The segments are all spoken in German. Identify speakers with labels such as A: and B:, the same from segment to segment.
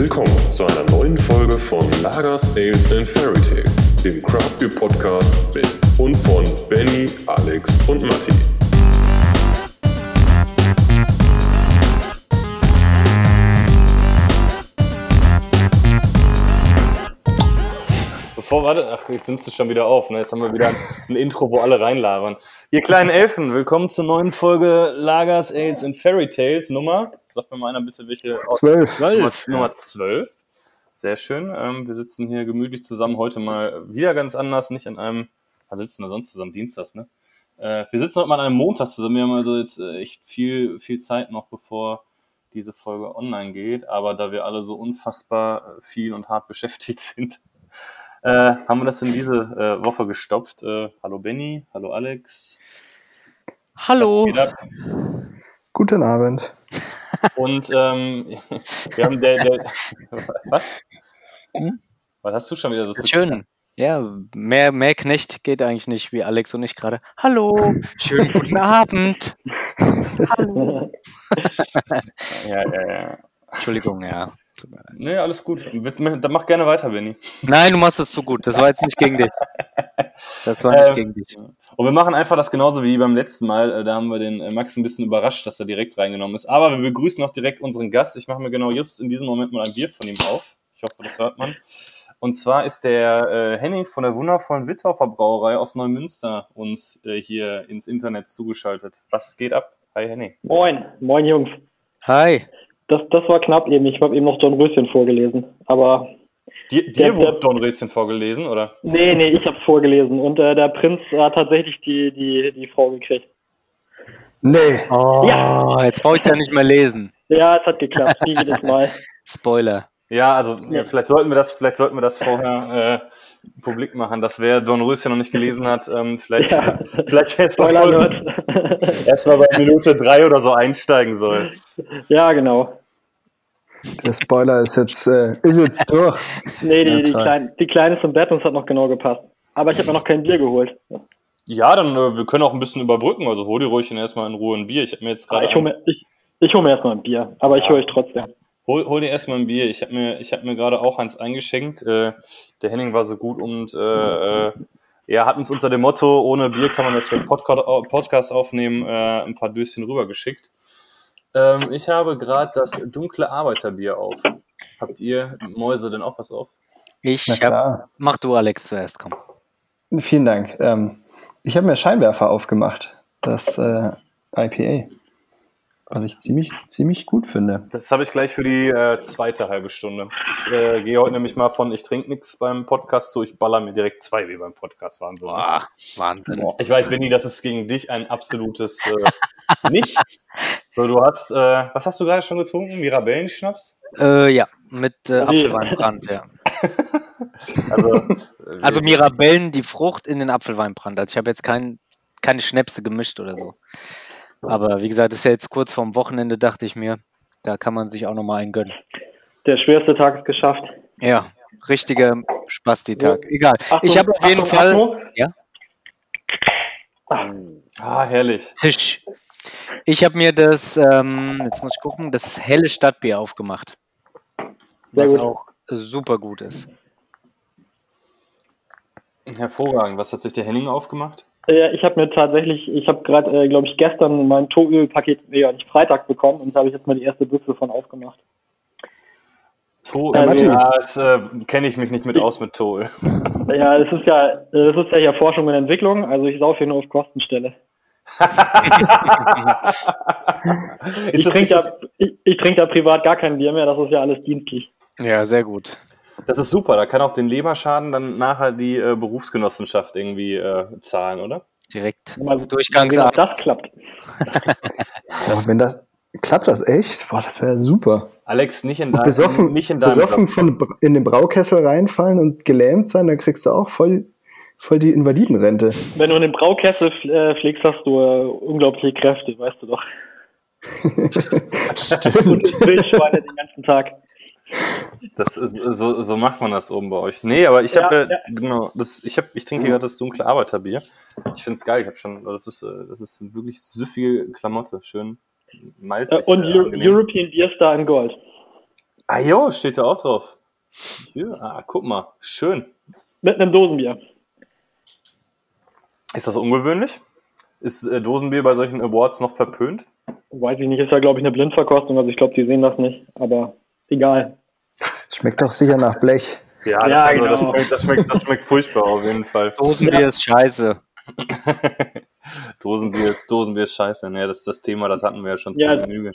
A: Willkommen zu einer neuen Folge von Lagers, Ales and Fairy Tales, dem Craft Beer Podcast mit und von Benny, Alex und Matti.
B: Bevor, warte, ach, jetzt nimmst du schon wieder auf. Ne? Jetzt haben wir wieder ein Intro, wo alle reinlabern. Ihr kleinen Elfen, willkommen zur neuen Folge Lagers, Ales and Fairy Tales. Nummer, sagt mir mal einer bitte, welche?
C: Zwölf.
B: Nummer, Nummer 12. Sehr schön. Ähm, wir sitzen hier gemütlich zusammen. Heute mal wieder ganz anders, nicht an einem, da sitzen wir sonst zusammen, Dienstags, ne? Äh, wir sitzen heute mal an einem Montag zusammen. Wir haben also jetzt äh, echt viel, viel Zeit noch, bevor diese Folge online geht. Aber da wir alle so unfassbar viel und hart beschäftigt sind, äh, haben wir das in diese äh, Woche gestopft. Äh, hallo Benny, hallo Alex.
D: Hallo.
C: Guten Abend.
B: Und ähm, wir haben der, der was?
D: Hm?
B: Was hast du schon wieder so zu
D: Schön. Ja, mehr, mehr Knecht geht eigentlich nicht, wie Alex und ich gerade. Hallo, schönen guten Abend. Hallo.
B: Ja, ja, ja.
D: Entschuldigung, ja. Tut mir leid.
B: Nee, alles gut. Dann mach gerne weiter, Benny.
D: Nein, du machst es zu gut. Das war jetzt nicht gegen dich. Das war nicht
B: Ähm,
D: gegen dich.
B: Und wir machen einfach das genauso wie beim letzten Mal. Äh, Da haben wir den äh, Max ein bisschen überrascht, dass er direkt reingenommen ist. Aber wir begrüßen auch direkt unseren Gast. Ich mache mir genau just in diesem Moment mal ein Bier von ihm auf. Ich hoffe, das hört man. Und zwar ist der äh, Henning von der wundervollen Wittorfer Brauerei aus Neumünster uns äh, hier ins Internet zugeschaltet. Was geht ab? Hi Henning.
E: Moin, moin Jungs.
D: Hi.
E: Das, das war knapp eben. Ich habe eben noch Don Röschen vorgelesen. Aber
B: Dir,
E: Der-
B: dir wurde
E: der-
B: Dornröschen vorgelesen, oder?
E: nee, nee, ich habe es vorgelesen. Und äh, der Prinz hat tatsächlich die, die, die Frau gekriegt.
C: Nee.
D: Oh,
E: Ja.
D: jetzt brauche ich da nicht mehr lesen.
E: Ja, es hat geklappt, wie jedes Mal.
D: Spoiler.
B: Ja, also ja, vielleicht sollten wir das, vielleicht sollten wir das vorher äh, publik machen, dass wer Dornröschen noch nicht gelesen hat, ähm, vielleicht,
E: Ja.
B: vielleicht jetzt mal erstmal bei Minute drei oder so einsteigen soll.
E: ja, genau.
C: Der Spoiler ist jetzt, äh, ist jetzt durch.
E: Nee, die,
D: Ja,
E: die. Kleine, die Kleine ist im Bett und es hat noch genau gepasst. Aber ich habe mir noch kein Bier geholt.
B: Ja, dann äh, wir können auch ein bisschen überbrücken. Also hol dir ruhig erstmal in Ruhe ein Bier. Ich habe mir jetzt
E: Ah,
B: gerade
E: ich hole mir, ich, ich hol mir erstmal ein Bier, aber ich
B: Ja.
E: höre euch trotzdem.
B: hol, hol dir erstmal ein Bier. Ich habe mir ich habe mir gerade auch eins eingeschenkt. Äh, der Henning war so gut und äh, äh, er hat uns unter dem Motto ohne Bier kann man nicht schlecht Podcast Podcast aufnehmen äh, ein paar Döschen rübergeschickt. Ähm, ich habe gerade das dunkle Arbeiterbier auf. Habt ihr Mäuse denn auch was auf?
D: Ich hab,
C: klar.
D: mach du Alex zuerst, komm.
C: Vielen Dank. Ähm, ich habe mir Scheinwerfer aufgemacht. Das äh, IPA. Was ich ziemlich, ziemlich gut finde.
B: Das habe ich gleich für die äh, zweite halbe Stunde. Ich äh, gehe heute nämlich mal von ich trinke nichts beim Podcast zu, ich baller mir direkt zwei wie beim Podcast. Wahnsinn.
D: Boah, Wahnsinn.
B: Ich weiß, Benni, das ist gegen dich ein absolutes äh, Nichts. So, du hast, äh, was hast du gerade schon getrunken? Mirabellenschnaps?
D: Äh, ja, mit äh. Apfelweinbrand, ja.
B: Also, äh,
D: Also Mirabellen, die Frucht in den Apfelweinbrand. Also ich habe jetzt kein, keine Schnäpse gemischt oder so. Aber wie gesagt, das ist ja jetzt kurz vorm Wochenende, dachte ich mir. Da kann man sich auch nochmal einen gönnen.
E: Der schwerste Tag ist geschafft.
D: Ja, richtiger Spasti-Tag. Egal.
E: Achtung,
D: Ich habe auf jeden
E: Achtung,
D: Fall
E: Achtung.
D: Ja?
B: ah, herrlich.
D: Tisch. Ich habe mir das, ähm, jetzt muss ich gucken, das helle Stadtbier aufgemacht.
E: Sehr
D: Was
E: gut.
D: auch super gut ist.
B: Hervorragend. Was hat sich der Henning aufgemacht?
E: Ja, ich habe mir tatsächlich, ich habe gerade, äh, glaube ich, gestern mein Toölpaket, nee, ja, nicht Freitag bekommen und da habe ich jetzt mal die erste Büchse von aufgemacht.
B: To
C: Ja, Matti.
B: ja, das äh, kenne ich mich nicht mit aus mit Tool.
E: Ja, das ist ja, das ist ja hier Forschung und Entwicklung, also ich saufe hier nur auf Kostenstelle. Ich trinke ja, ich, ich trinke ja privat gar kein Bier mehr, das ist ja alles dienstlich.
D: Ja, sehr gut.
B: das ist super. Da kann auch den Leberschaden dann nachher die äh, Berufsgenossenschaft irgendwie äh, zahlen, oder?
D: Direkt.
E: Mal ob
D: Durchgangsart.
E: das klappt.
C: Aber wenn das, klappt das echt? Boah, das wäre super.
B: Alex, nicht in, deinem-
C: Besoffen,
B: nicht in deinem
C: besoffen von, in den Braukessel reinfallen und gelähmt sein, dann kriegst du auch voll, voll die Invalidenrente.
E: Wenn du in den Braukessel äh, fliegst, hast du äh, unglaubliche Kräfte, weißt du doch.
C: Stimmt.
E: Und Wildschweine den ganzen Tag.
B: Das ist, so, so macht man das oben bei euch. Nee, aber ich
E: Ja,
B: habe, äh,
E: ja.
B: genau, das, ich, hab, ich trinke gerade das dunkle Arbeiterbier. Ich finde es geil. Ich habe schon, das ist, äh, das ist wirklich süffige Klamotte. Schön
E: Äh,
B: malzig.
E: und
B: äh,
E: Eu
B: angenehm.
E: European Beer Star in Gold.
B: Ah jo, steht da auch drauf. Ja, ah, guck mal, schön.
E: Mit einem Dosenbier.
B: Ist das ungewöhnlich? Ist äh, Dosenbier bei solchen Awards noch verpönt?
E: Weiß ich nicht, ist ja, glaube ich, eine Blindverkostung, also ich glaube, die sehen das nicht, aber egal.
C: Das schmeckt doch sicher nach Blech.
B: Ja, das,
E: Ja,
B: also, das,
E: genau.
B: schmeckt, das, schmeckt, das schmeckt furchtbar auf jeden Fall.
D: Dosenbier ist scheiße.
B: Dosenbier ist, Dosenbier ist scheiße. Ne, das ist das Thema, das hatten wir ja schon
E: Ja.
B: zu Genüge.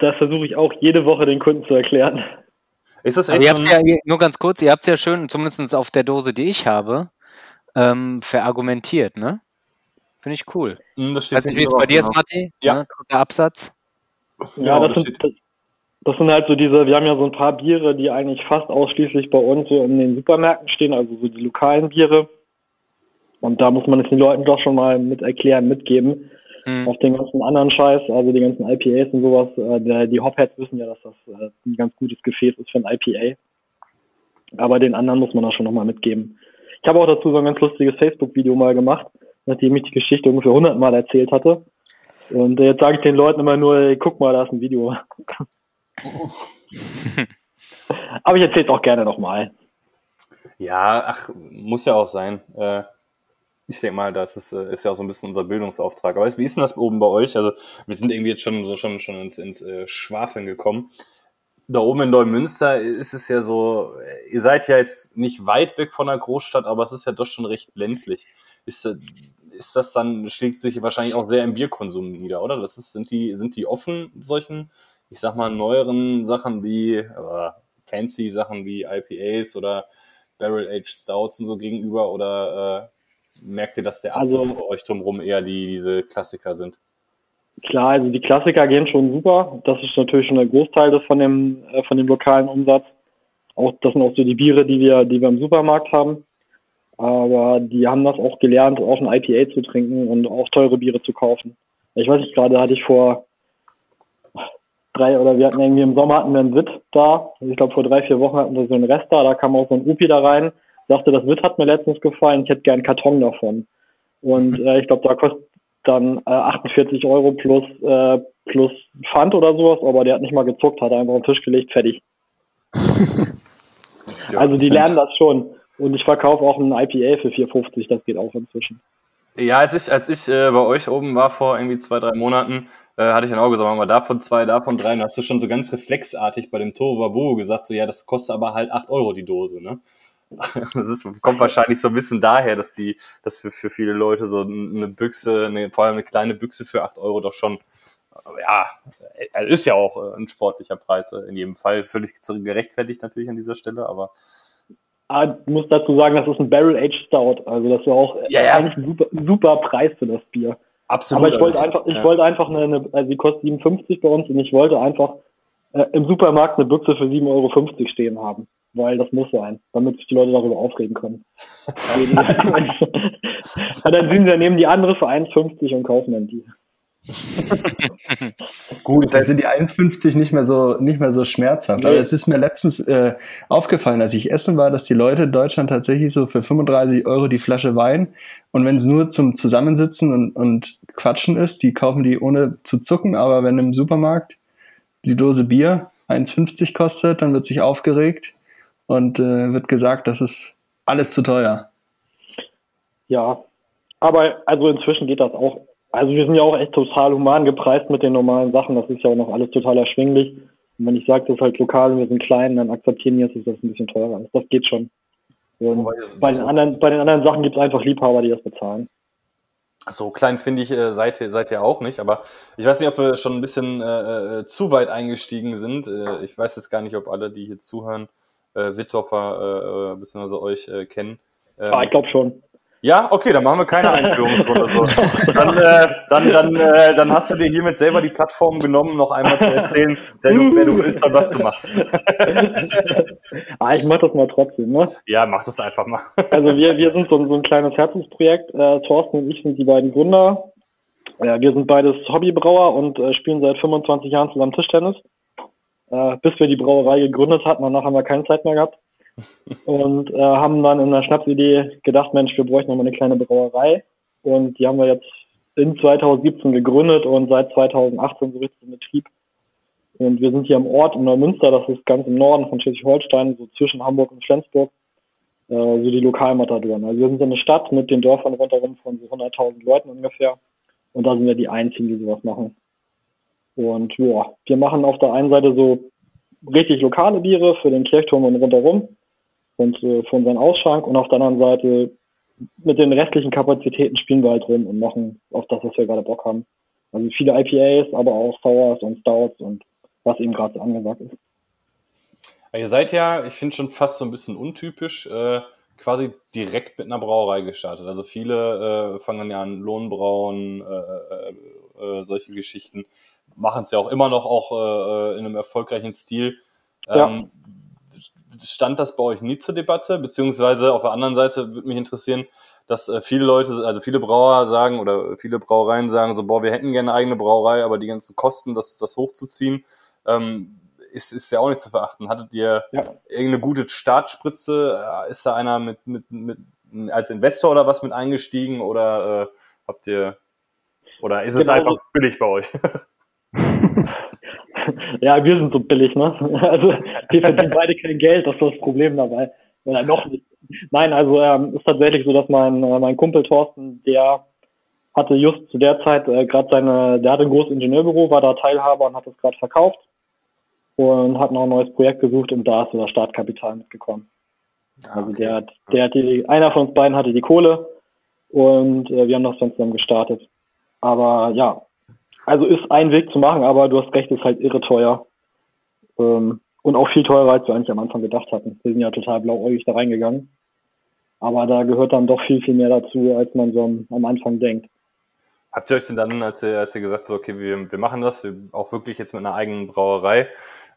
E: Das versuche ich auch jede Woche den Kunden zu erklären.
B: Ist das
D: Aber
B: echt
D: ihr habt ja, nur ganz kurz, ihr habt ja schön, zumindest auf der Dose, die ich habe, ähm, verargumentiert, ne? Finde ich cool.
B: Hm, das steht
D: nicht, wie es
B: drauf,
D: bei dir ist,
B: genau.
D: Matti?
B: Ja.
D: Ne? Der Absatz.
E: Ja,
B: Genau,
E: das,
B: das
E: sind,
B: steht-
E: das, das sind halt so diese, wir haben ja so ein paar Biere, die eigentlich fast ausschließlich bei uns so in den Supermärkten stehen, also so die lokalen Biere. Und da muss man es den Leuten doch schon mal mit erklären, mitgeben.
D: Hm.
E: Auf den ganzen anderen Scheiß, also die ganzen IPAs und sowas, äh, die Hopheads wissen ja, dass das äh, ein ganz gutes Gefäß ist für ein IPA. Aber den anderen muss man da schon nochmal mitgeben. Ich habe auch dazu so ein ganz lustiges Facebook-Video mal gemacht, nachdem ich die Geschichte ungefähr 100 Mal erzählt hatte. Und jetzt sage ich den Leuten immer nur, ey, guck mal, da ist ein Video. Aber ich erzähle es auch gerne nochmal.
B: Ja, ach, muss ja auch sein. Äh, ich denke mal, das ist, äh, ist ja auch so ein bisschen unser Bildungsauftrag. Aber wie ist denn das oben bei euch? Also, wir sind irgendwie jetzt schon so schon, schon ins, ins äh, Schwafeln gekommen. Da oben in Neumünster ist es ja so, ihr seid ja jetzt nicht weit weg von der Großstadt, aber es ist ja doch schon recht ländlich. Ist, ist das dann, schlägt sich wahrscheinlich auch sehr im Bierkonsum nieder, oder? Das ist, sind die, sind die offen solchen, ich sag mal, neueren Sachen wie, äh, fancy Sachen wie IPAs oder Barrel-Aged Stouts und so gegenüber oder äh, merkt ihr, dass der
E: Also-
B: Absatz bei euch drumherum eher die diese Klassiker sind?
E: Klar, also die Klassiker gehen schon super. Das ist natürlich schon der Großteil des von dem, äh, von dem lokalen Umsatz. Auch, das sind auch so die Biere, die wir, die wir im Supermarkt haben. Aber die haben das auch gelernt, auch ein IPA zu trinken und auch teure Biere zu kaufen. Ich weiß nicht, gerade hatte ich vor drei oder wir hatten irgendwie im Sommer hatten wir einen Witt da. Also ich glaube vor drei, vier Wochen hatten wir so einen Rest da, da kam auch so ein Upi da rein, sagte, das Witt hat mir letztens gefallen, ich hätte gern einen Karton davon. Und äh, ich glaube, da kostet dann äh, 48 Euro plus, äh, plus Pfand oder sowas, aber der hat nicht mal gezuckt, hat einfach auf den Tisch gelegt, fertig.
B: Ja,
E: also die lernen das schon. Und ich verkaufe auch ein IPA für 4,50, das geht auch inzwischen.
B: Ja, als ich, als ich äh, bei euch oben war vor irgendwie zwei, drei Monaten, äh, hatte ich dann auch gesagt, machen wir davon zwei, davon drei. Und hast du schon so ganz reflexartig bei dem Tohuwabohu gesagt, so ja, das kostet aber halt 8 Euro die Dose, ne? Das ist, kommt wahrscheinlich so ein bisschen daher, dass die, dass für, für viele Leute so eine Büchse, eine, vor allem eine kleine Büchse für 8 Euro doch schon, äh, ja, äh, ist ja auch äh, ein sportlicher Preis in jedem Fall. Völlig gerechtfertigt natürlich an dieser Stelle, aber
E: Ah, ich muss dazu sagen, das ist ein Barrel Aged Stout, also das ist auch
B: Ja, ja.
E: eigentlich ein super, super Preis für das Bier.
B: Absolut.
E: Aber ich wollte
B: also,
E: einfach, ich
B: ja.
E: wollte einfach eine, eine, also die kostet 57 bei uns und ich wollte einfach äh, im Supermarkt eine Büchse für 7,50 Euro stehen haben. Weil das muss sein, damit sich die Leute darüber aufregen können. und dann sind sie, nehmen die andere für 1,50 und kaufen dann die.
B: Gut,
C: Da sind die 1,50 nicht mehr so nicht mehr so schmerzhaft.
E: Nee.
C: Aber es ist mir letztens äh, aufgefallen, als ich essen war, dass die Leute in Deutschland tatsächlich so für 35 Euro die Flasche Wein und wenn es nur zum Zusammensitzen und, und Quatschen ist, die kaufen die ohne zu zucken. Aber wenn im Supermarkt die Dose Bier 1,50 kostet, dann wird sich aufgeregt und äh, wird gesagt, das ist alles zu teuer.
E: Ja, aber also inzwischen geht das auch. Also wir sind ja auch echt total human gepreist mit den normalen Sachen. Das ist ja auch noch alles total erschwinglich. Und wenn ich sage, das ist halt lokal und wir sind klein, dann akzeptieren die jetzt, dass das ein bisschen teurer ist. Das geht schon. Und bei den anderen, bei den anderen Sachen gibt es einfach Liebhaber, die das bezahlen.
B: So klein finde ich, äh, seid, ihr, seid ihr auch nicht, aber ich weiß nicht, ob wir schon ein bisschen äh, äh, zu weit eingestiegen sind. Äh, ich weiß jetzt gar nicht, ob alle, die hier zuhören, äh, Witthoffer äh, bzw. euch äh, kennen. Ähm,
E: Ah, ich glaube schon.
B: Ja, okay, dann machen wir keine Einführungsrunde. So. Dann, äh, dann, dann, äh, dann hast du dir hiermit selber die Plattform genommen, noch einmal zu erzählen, wer du, wer du bist und was du machst.
E: ah, ich mach das mal trotzdem, ne?
B: Ja, mach das einfach mal.
E: Also wir, wir sind so, ein- so ein kleines Herzensprojekt. Äh, Thorsten und ich sind die beiden Gründer. Ja, wir sind beides Hobbybrauer und äh, spielen seit 25 Jahren zusammen Tischtennis. Äh, bis wir die Brauerei gegründet hatten, danach haben wir keine Zeit mehr gehabt. Und äh, haben dann in der Schnapsidee gedacht, Mensch, wir bräuchten noch mal eine kleine Brauerei. Und die haben wir jetzt in 2017 gegründet und seit 2018 so richtig in Betrieb. Und wir sind hier am Ort in Neumünster, das ist ganz im Norden von Schleswig-Holstein, so zwischen Hamburg und Flensburg, äh, so die Lokalmatadoren. Also wir sind so eine Stadt mit den Dörfern rundherum von so 100.000 Leuten ungefähr. Und da sind wir die Einzigen, die sowas machen. Und ja, wir machen auf der einen Seite so richtig lokale Biere für den Kirchturm und rundherum und äh, für unseren Ausschank und auf der anderen Seite mit den restlichen Kapazitäten spielen wir halt rum und machen auf das, was wir gerade Bock haben. Also viele IPAs, aber auch Sours und Stouts und was eben gerade so angesagt ist.
B: Ihr seid ja, ich finde schon fast so ein bisschen untypisch, äh, quasi direkt mit einer Brauerei gestartet. Also viele äh, fangen ja an Lohnbrauen, äh, äh, äh solche Geschichten, machen es ja auch immer noch auch äh, in einem erfolgreichen Stil. Ähm, ja. Stand das bei euch nie zur Debatte? Beziehungsweise auf der anderen Seite würde mich interessieren, dass äh, viele Leute, also viele Brauer sagen oder viele Brauereien sagen so, boah, wir hätten gerne eine eigene Brauerei, aber die ganzen Kosten, das, das hochzuziehen, ähm, ist, ist ja auch nicht zu verachten. Hattet ihr ja. irgendeine gute Startspritze? Äh, ist da einer mit, mit, mit als Investor oder was mit eingestiegen oder äh, habt ihr oder ist es genau. einfach billig bei euch?
E: ja, wir sind so billig, ne? Also wir verdienen beide kein Geld, das ist das Problem dabei. Oder noch nicht. Nein, also ähm, ist tatsächlich so, dass mein, äh, mein Kumpel Thorsten, der hatte just zu der Zeit äh, gerade seine, der hatte ein großes Ingenieurbüro, war da Teilhaber und hat das gerade verkauft und hat noch ein neues Projekt gesucht und da ist so das Startkapital mitgekommen. Ah, also der hat, der hat die, einer von uns beiden hatte die Kohle und äh, wir haben das dann zusammen gestartet. Aber ja, also ist ein Weg zu machen, aber du hast recht, ist halt irre teuer. Ähm, und auch viel teurer, als wir eigentlich am Anfang gedacht hatten. Wir sind ja total blauäugig da reingegangen. Aber da gehört dann doch viel, viel mehr dazu, als man so am, Anfang denkt.
B: Habt ihr euch denn dann, als ihr, als ihr gesagt habt, okay, wir, wir machen das, wir auch wirklich jetzt mit einer eigenen Brauerei,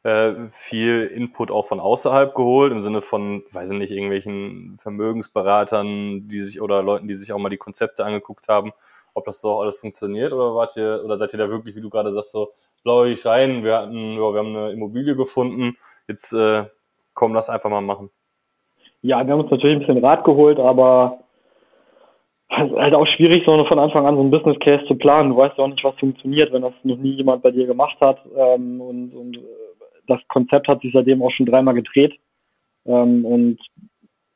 B: äh, viel Input auch von außerhalb geholt, im Sinne von, weiß ich nicht, irgendwelchen Vermögensberatern, die sich oder Leuten, die sich auch mal die Konzepte angeguckt haben, ob das so alles funktioniert oder wart ihr, oder seid ihr da wirklich, wie du gerade sagst, so blauig rein, wir hatten, ja, wir haben eine Immobilie gefunden, jetzt äh, komm, lass einfach mal machen.
E: Ja, wir haben uns natürlich ein bisschen Rat geholt, aber es ist halt auch schwierig, so von Anfang an so ein Business Case zu planen. Du weißt ja auch nicht, was funktioniert, wenn das noch nie jemand bei dir gemacht hat. Ähm, und, und äh, das Konzept hat sich seitdem auch schon dreimal gedreht. Ähm, und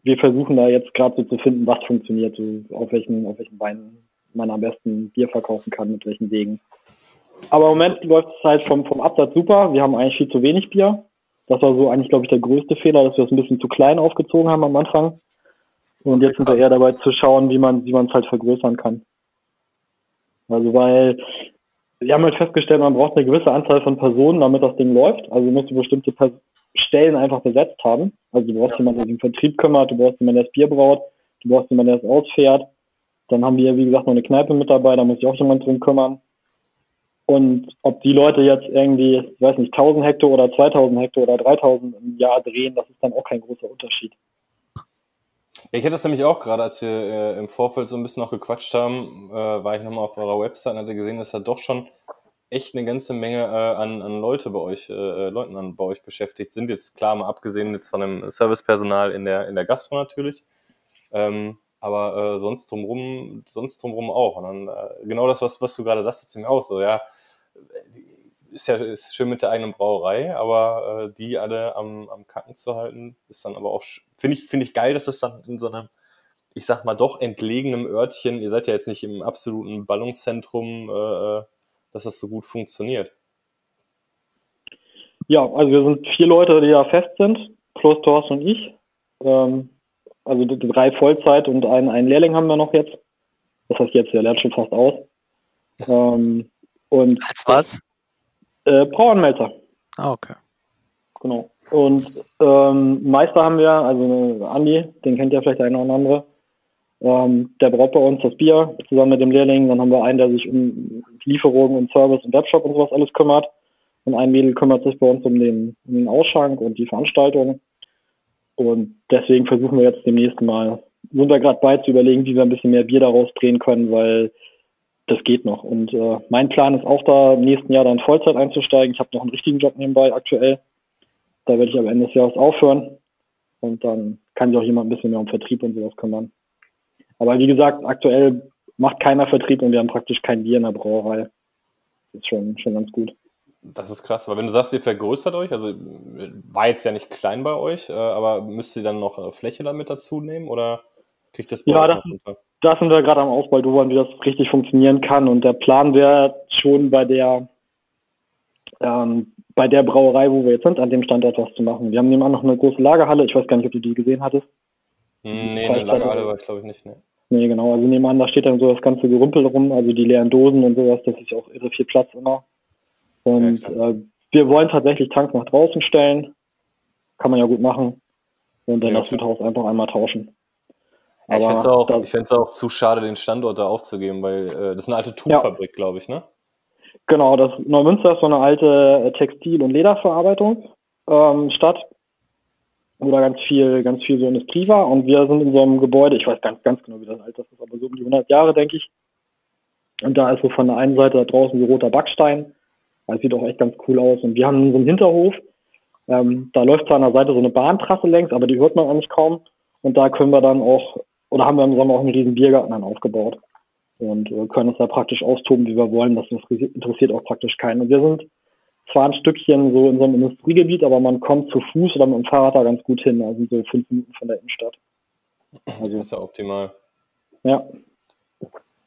E: wir versuchen da jetzt gerade so zu finden, was funktioniert, so auf welchen, auf welchen Beinen man am besten Bier verkaufen kann, mit welchen Wegen. Aber im Moment läuft es halt vom, vom Absatz super. Wir haben eigentlich viel zu wenig Bier. Das war so eigentlich, glaube ich, der größte Fehler, dass wir es ein bisschen zu klein aufgezogen haben am Anfang. Und jetzt sind wir eher dabei zu schauen, wie man, wie man es halt vergrößern kann. Also weil wir haben halt festgestellt, man braucht eine gewisse Anzahl von Personen, damit das Ding läuft. Also musst du bestimmte Pers Stellen einfach besetzt haben. Also du brauchst ja. jemanden, der sich im Vertrieb kümmert, du brauchst jemanden, der das Bier braut, du brauchst jemanden, der es ausfährt. Dann haben wir, wie gesagt, noch eine Kneipe mit dabei, da muss sich auch jemand drum kümmern. Und ob die Leute jetzt irgendwie, ich weiß nicht, 1000 Hektar oder 2000 Hektar oder 3000 im Jahr drehen, das ist dann auch kein großer Unterschied.
B: Ich hatte das nämlich auch gerade, als wir äh, im Vorfeld so ein bisschen noch gequatscht haben, äh, war ich nochmal auf eurer Website und hatte gesehen, dass da doch schon echt eine ganze Menge äh, an, an Leute bei euch, äh, äh, Leuten an, bei euch beschäftigt sind. Jetzt klar, mal abgesehen jetzt von dem Servicepersonal in der, in der Gastro natürlich. Ähm, aber äh, sonst drumrum, sonst drumrum auch. Und dann äh, genau das, was, was du gerade sagst, ist mir auch so, ja, ist ja ist schön mit der eigenen Brauerei, aber äh, die alle am, am Kacken zu halten, ist dann aber auch, finde ich, finde ich geil, dass das dann in so einem, ich sag mal, doch entlegenem Örtchen, ihr seid ja jetzt nicht im absoluten Ballungszentrum, äh, äh dass das so gut funktioniert.
E: Ja, also wir sind vier Leute, die da fest sind, plus Thorsten und ich. Ähm, also drei Vollzeit und einen, einen Lehrling haben wir noch jetzt. Das heißt jetzt, der lernt schon fast aus. Ähm, und
D: Als was?
E: Äh, Brauanmelder.
D: Ah, okay.
E: Genau. Und ähm, Meister haben wir, also Andi, den kennt ja vielleicht der eine oder andere. Ähm, der braut bei uns das Bier zusammen mit dem Lehrling. Dann haben wir einen, der sich um Lieferungen und Service und Webshop und sowas alles kümmert. Und ein Mädel kümmert sich bei uns um den, um den Ausschank und die Veranstaltung. Und deswegen versuchen wir jetzt demnächst mal, sind wir gerade bei zu überlegen, wie wir ein bisschen mehr Bier daraus drehen können, weil das geht noch. Und äh, mein Plan ist auch da im nächsten Jahr dann Vollzeit einzusteigen. Ich habe noch einen richtigen Job nebenbei aktuell. Da werde ich am Ende des Jahres aufhören. Und dann kann sich auch jemand ein bisschen mehr um Vertrieb und sowas kümmern. Aber wie gesagt, aktuell macht keiner Vertrieb und wir haben praktisch kein Bier in der Brauerei. Das ist schon, schon ganz gut.
B: Das ist krass, aber wenn du sagst, ihr vergrößert euch, also war jetzt ja nicht klein bei euch, äh, aber müsst ihr dann noch äh, Fläche damit dazu nehmen oder kriegt das bei
E: Ja, das-
B: noch unter?
E: Da sind wir gerade am Ausbaldowern, wie das richtig funktionieren kann. Und der Plan wäre schon bei der ähm, bei der Brauerei, wo wir jetzt sind, an dem Standort was zu machen. Wir haben nebenan noch eine große Lagerhalle. Ich weiß gar nicht, ob du die gesehen hattest.
B: Hm, nee, eine Lagerhalle war ich glaube ich nicht, ne.
E: Nee, genau. Also nebenan, da steht dann so das ganze Gerümpel rum, also die leeren Dosen und sowas. Das ist auch irre viel Platz immer. Und
B: Ja,
E: äh, wir wollen tatsächlich Tanks nach draußen stellen. Kann man ja gut machen. Und dann
B: Ja,
E: das
B: klar.
E: Haus einfach einmal tauschen.
B: Ja, ich fände es auch, auch zu schade, den Standort da aufzugeben, weil äh, das ist eine alte Tuchfabrik, glaube ich, ne?
E: Genau, das Neumünster ist so eine alte äh, Textil- und Lederverarbeitung ähm, Stadt, wo da ganz viel, ganz viel so Industrie war. Und wir sind in so einem Gebäude, ich weiß ganz, ganz genau, wie das alt ist, aber so um die 100 Jahre, denke ich. Und da ist so von der einen Seite da draußen so roter Backstein. Das sieht auch echt ganz cool aus. Und wir haben so einen Hinterhof. Ähm, da läuft zwar an der Seite so eine Bahntrasse längs, aber die hört man eigentlich kaum. Und da können wir dann auch, oder haben wir im Sommer auch einen riesen Biergarten dann aufgebaut und äh, können uns da praktisch austoben, wie wir wollen. Das interessiert auch praktisch keinen. Und wir sind zwar ein Stückchen so in so einem Industriegebiet, aber man kommt zu Fuß oder mit dem Fahrrad da ganz gut hin. Also so fünf Minuten von der Innenstadt. Also,
B: Das ist ja optimal.
E: ja.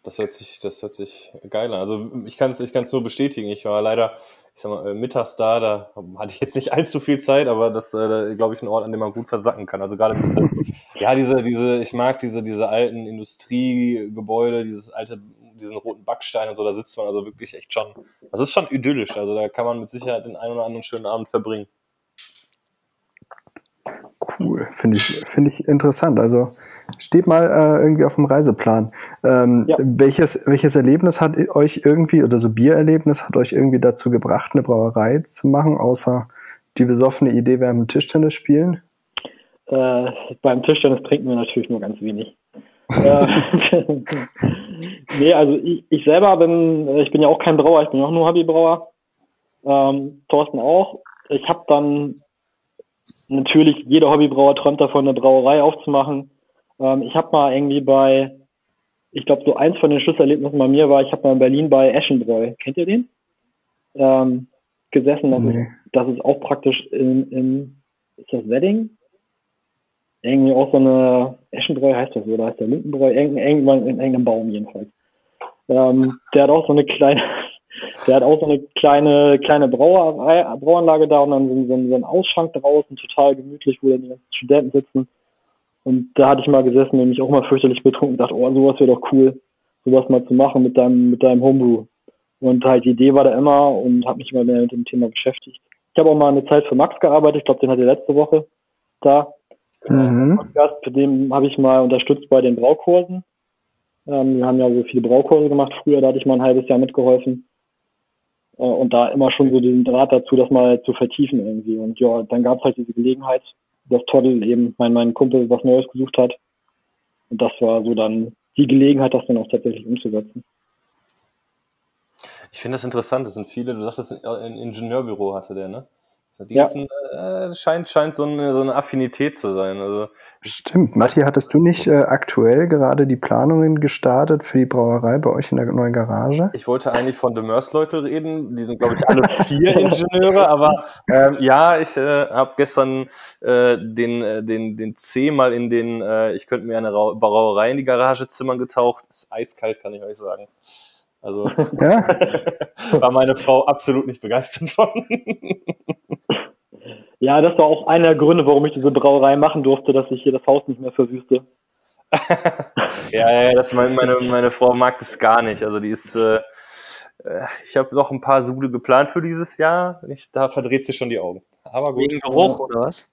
B: Das hört sich, das hört sich geil an. Also ich kann es ich kann's nur bestätigen. Ich war leider, ich sag mal, äh, mittags da, da hatte ich jetzt nicht allzu viel Zeit, aber das, äh, glaube ich, ein Ort, an dem man gut versacken kann. Also gerade diese, ja, diese, diese, ich mag diese, diese alten Industriegebäude, dieses alte, diesen roten Backstein und so, da sitzt man also wirklich echt schon, das ist schon idyllisch. Also da kann man mit Sicherheit den einen oder anderen schönen Abend verbringen.
C: Cool, finde ich, finde ich interessant. Also steht mal äh, irgendwie auf dem Reiseplan. Ähm,
E: Ja.
C: welches, welches Erlebnis hat euch irgendwie, oder so Biererlebnis hat euch irgendwie dazu gebracht, eine Brauerei zu machen, außer die besoffene Idee, wir haben Tischtennis spielen?
E: Äh, beim Tischtennis trinken wir natürlich nur ganz wenig. äh, nee, also ich, ich selber bin, ich bin ja auch kein Brauer, ich bin ja auch nur Hobbybrauer. Ähm, Thorsten auch. Ich habe dann natürlich, jeder Hobbybrauer träumt davon, eine Brauerei aufzumachen. Ähm, ich habe mal irgendwie bei, ich glaube, so eins von den Schlüsselerlebnissen bei mir war, ich habe mal in Berlin bei Eschenbräu, kennt ihr den? Ähm, gesessen. Das,
C: Nee.
E: ist, das ist auch praktisch in, in ist das Wedding? Irgendwie auch so eine Eschenbräu heißt das so, oder heißt der Lindenbräu? Irgend, irgendwann in irgendeinem Baum jedenfalls. Ähm, der hat auch so eine kleine, der hat auch so eine kleine, kleine Brauerei, Brauanlage da und dann so, so, so ein Ausschank draußen, total gemütlich, wo dann die ganzen Studenten sitzen. Und da hatte ich mal gesessen und mich auch mal fürchterlich betrunken und dachte, oh, sowas wäre doch cool, sowas mal zu machen mit deinem, mit deinem Homebrew. Und halt die Idee war da immer und habe mich immer mehr mit dem Thema beschäftigt. Ich habe auch mal eine Zeit für Max gearbeitet, ich glaube, den hatte er letzte Woche da.
C: Mhm.
E: Podcast, für den habe ich mal unterstützt bei den Braukursen. Ähm, wir haben ja so viele Braukurse gemacht früher, da hatte ich mal ein halbes Jahr mitgeholfen. Äh, und da immer schon so diesen Draht dazu, das mal zu vertiefen irgendwie. Und ja, dann gab es halt diese Gelegenheit, dass Toddel eben mein, mein Kumpel was Neues gesucht hat. Und das war so dann die Gelegenheit, das dann auch tatsächlich umzusetzen.
B: Ich finde das interessant, das sind viele, du sagtest, ein Ingenieurbüro hatte der, ne? Die
E: Ja.
B: äh, scheint, scheint so eine, so eine Affinität zu sein. Also,
C: Stimmt. Matti, hattest du nicht äh, aktuell gerade die Planungen gestartet für die Brauerei bei euch in der neuen Garage?
B: ich wollte eigentlich von Demers Leute reden, die sind, glaube ich, alle vier Ingenieure, aber ähm, ja, ich äh, habe gestern äh, den, äh, den, den C mal in den, äh, ich könnte mir eine Rau Brauerei in die Garage zimmern getaucht. Ist eiskalt, kann ich euch sagen. Also
C: Ja,
B: war meine Frau absolut nicht begeistert von.
E: Ja, das war auch einer der Gründe, warum ich diese Brauerei machen durfte, dass ich hier das Haus nicht mehr verwüste.
B: Ja, ja, das meine, meine, meine Frau mag das gar nicht. Also die ist, äh, äh, ich habe noch ein paar Sude geplant für dieses Jahr. Ich, da verdreht sie schon die Augen. Aber gut.
D: Wegen Geruch oder was?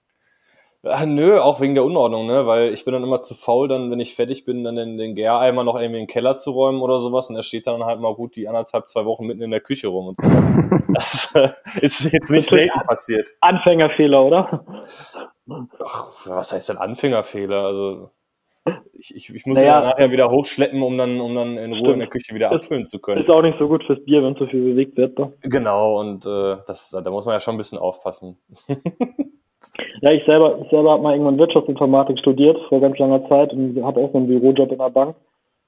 B: Ah, nö, auch wegen der Unordnung, ne? Weil ich bin dann immer zu faul, dann, wenn ich fertig bin, dann den, den Gäreimer noch irgendwie in den Keller zu räumen oder sowas. Und er steht dann halt mal gut die anderthalb, zwei Wochen mitten in der Küche rum und so. das ist jetzt nicht selten passiert.
E: Anfängerfehler, oder?
B: Ach, was heißt denn Anfängerfehler? Also ich, ich, ich muss
E: Naja.
B: ja nachher wieder hochschleppen, um dann, um dann in Ruhe
E: Stimmt.
B: in der Küche wieder abfüllen zu können.
E: Ist auch nicht so gut fürs Bier, wenn zu viel bewegt wird. Ne?
B: Genau, und äh, das, da muss man ja schon ein bisschen aufpassen.
E: Ja, ich selber, ich selber habe mal irgendwann Wirtschaftsinformatik studiert vor ganz langer Zeit und habe auch so einen Bürojob in der Bank.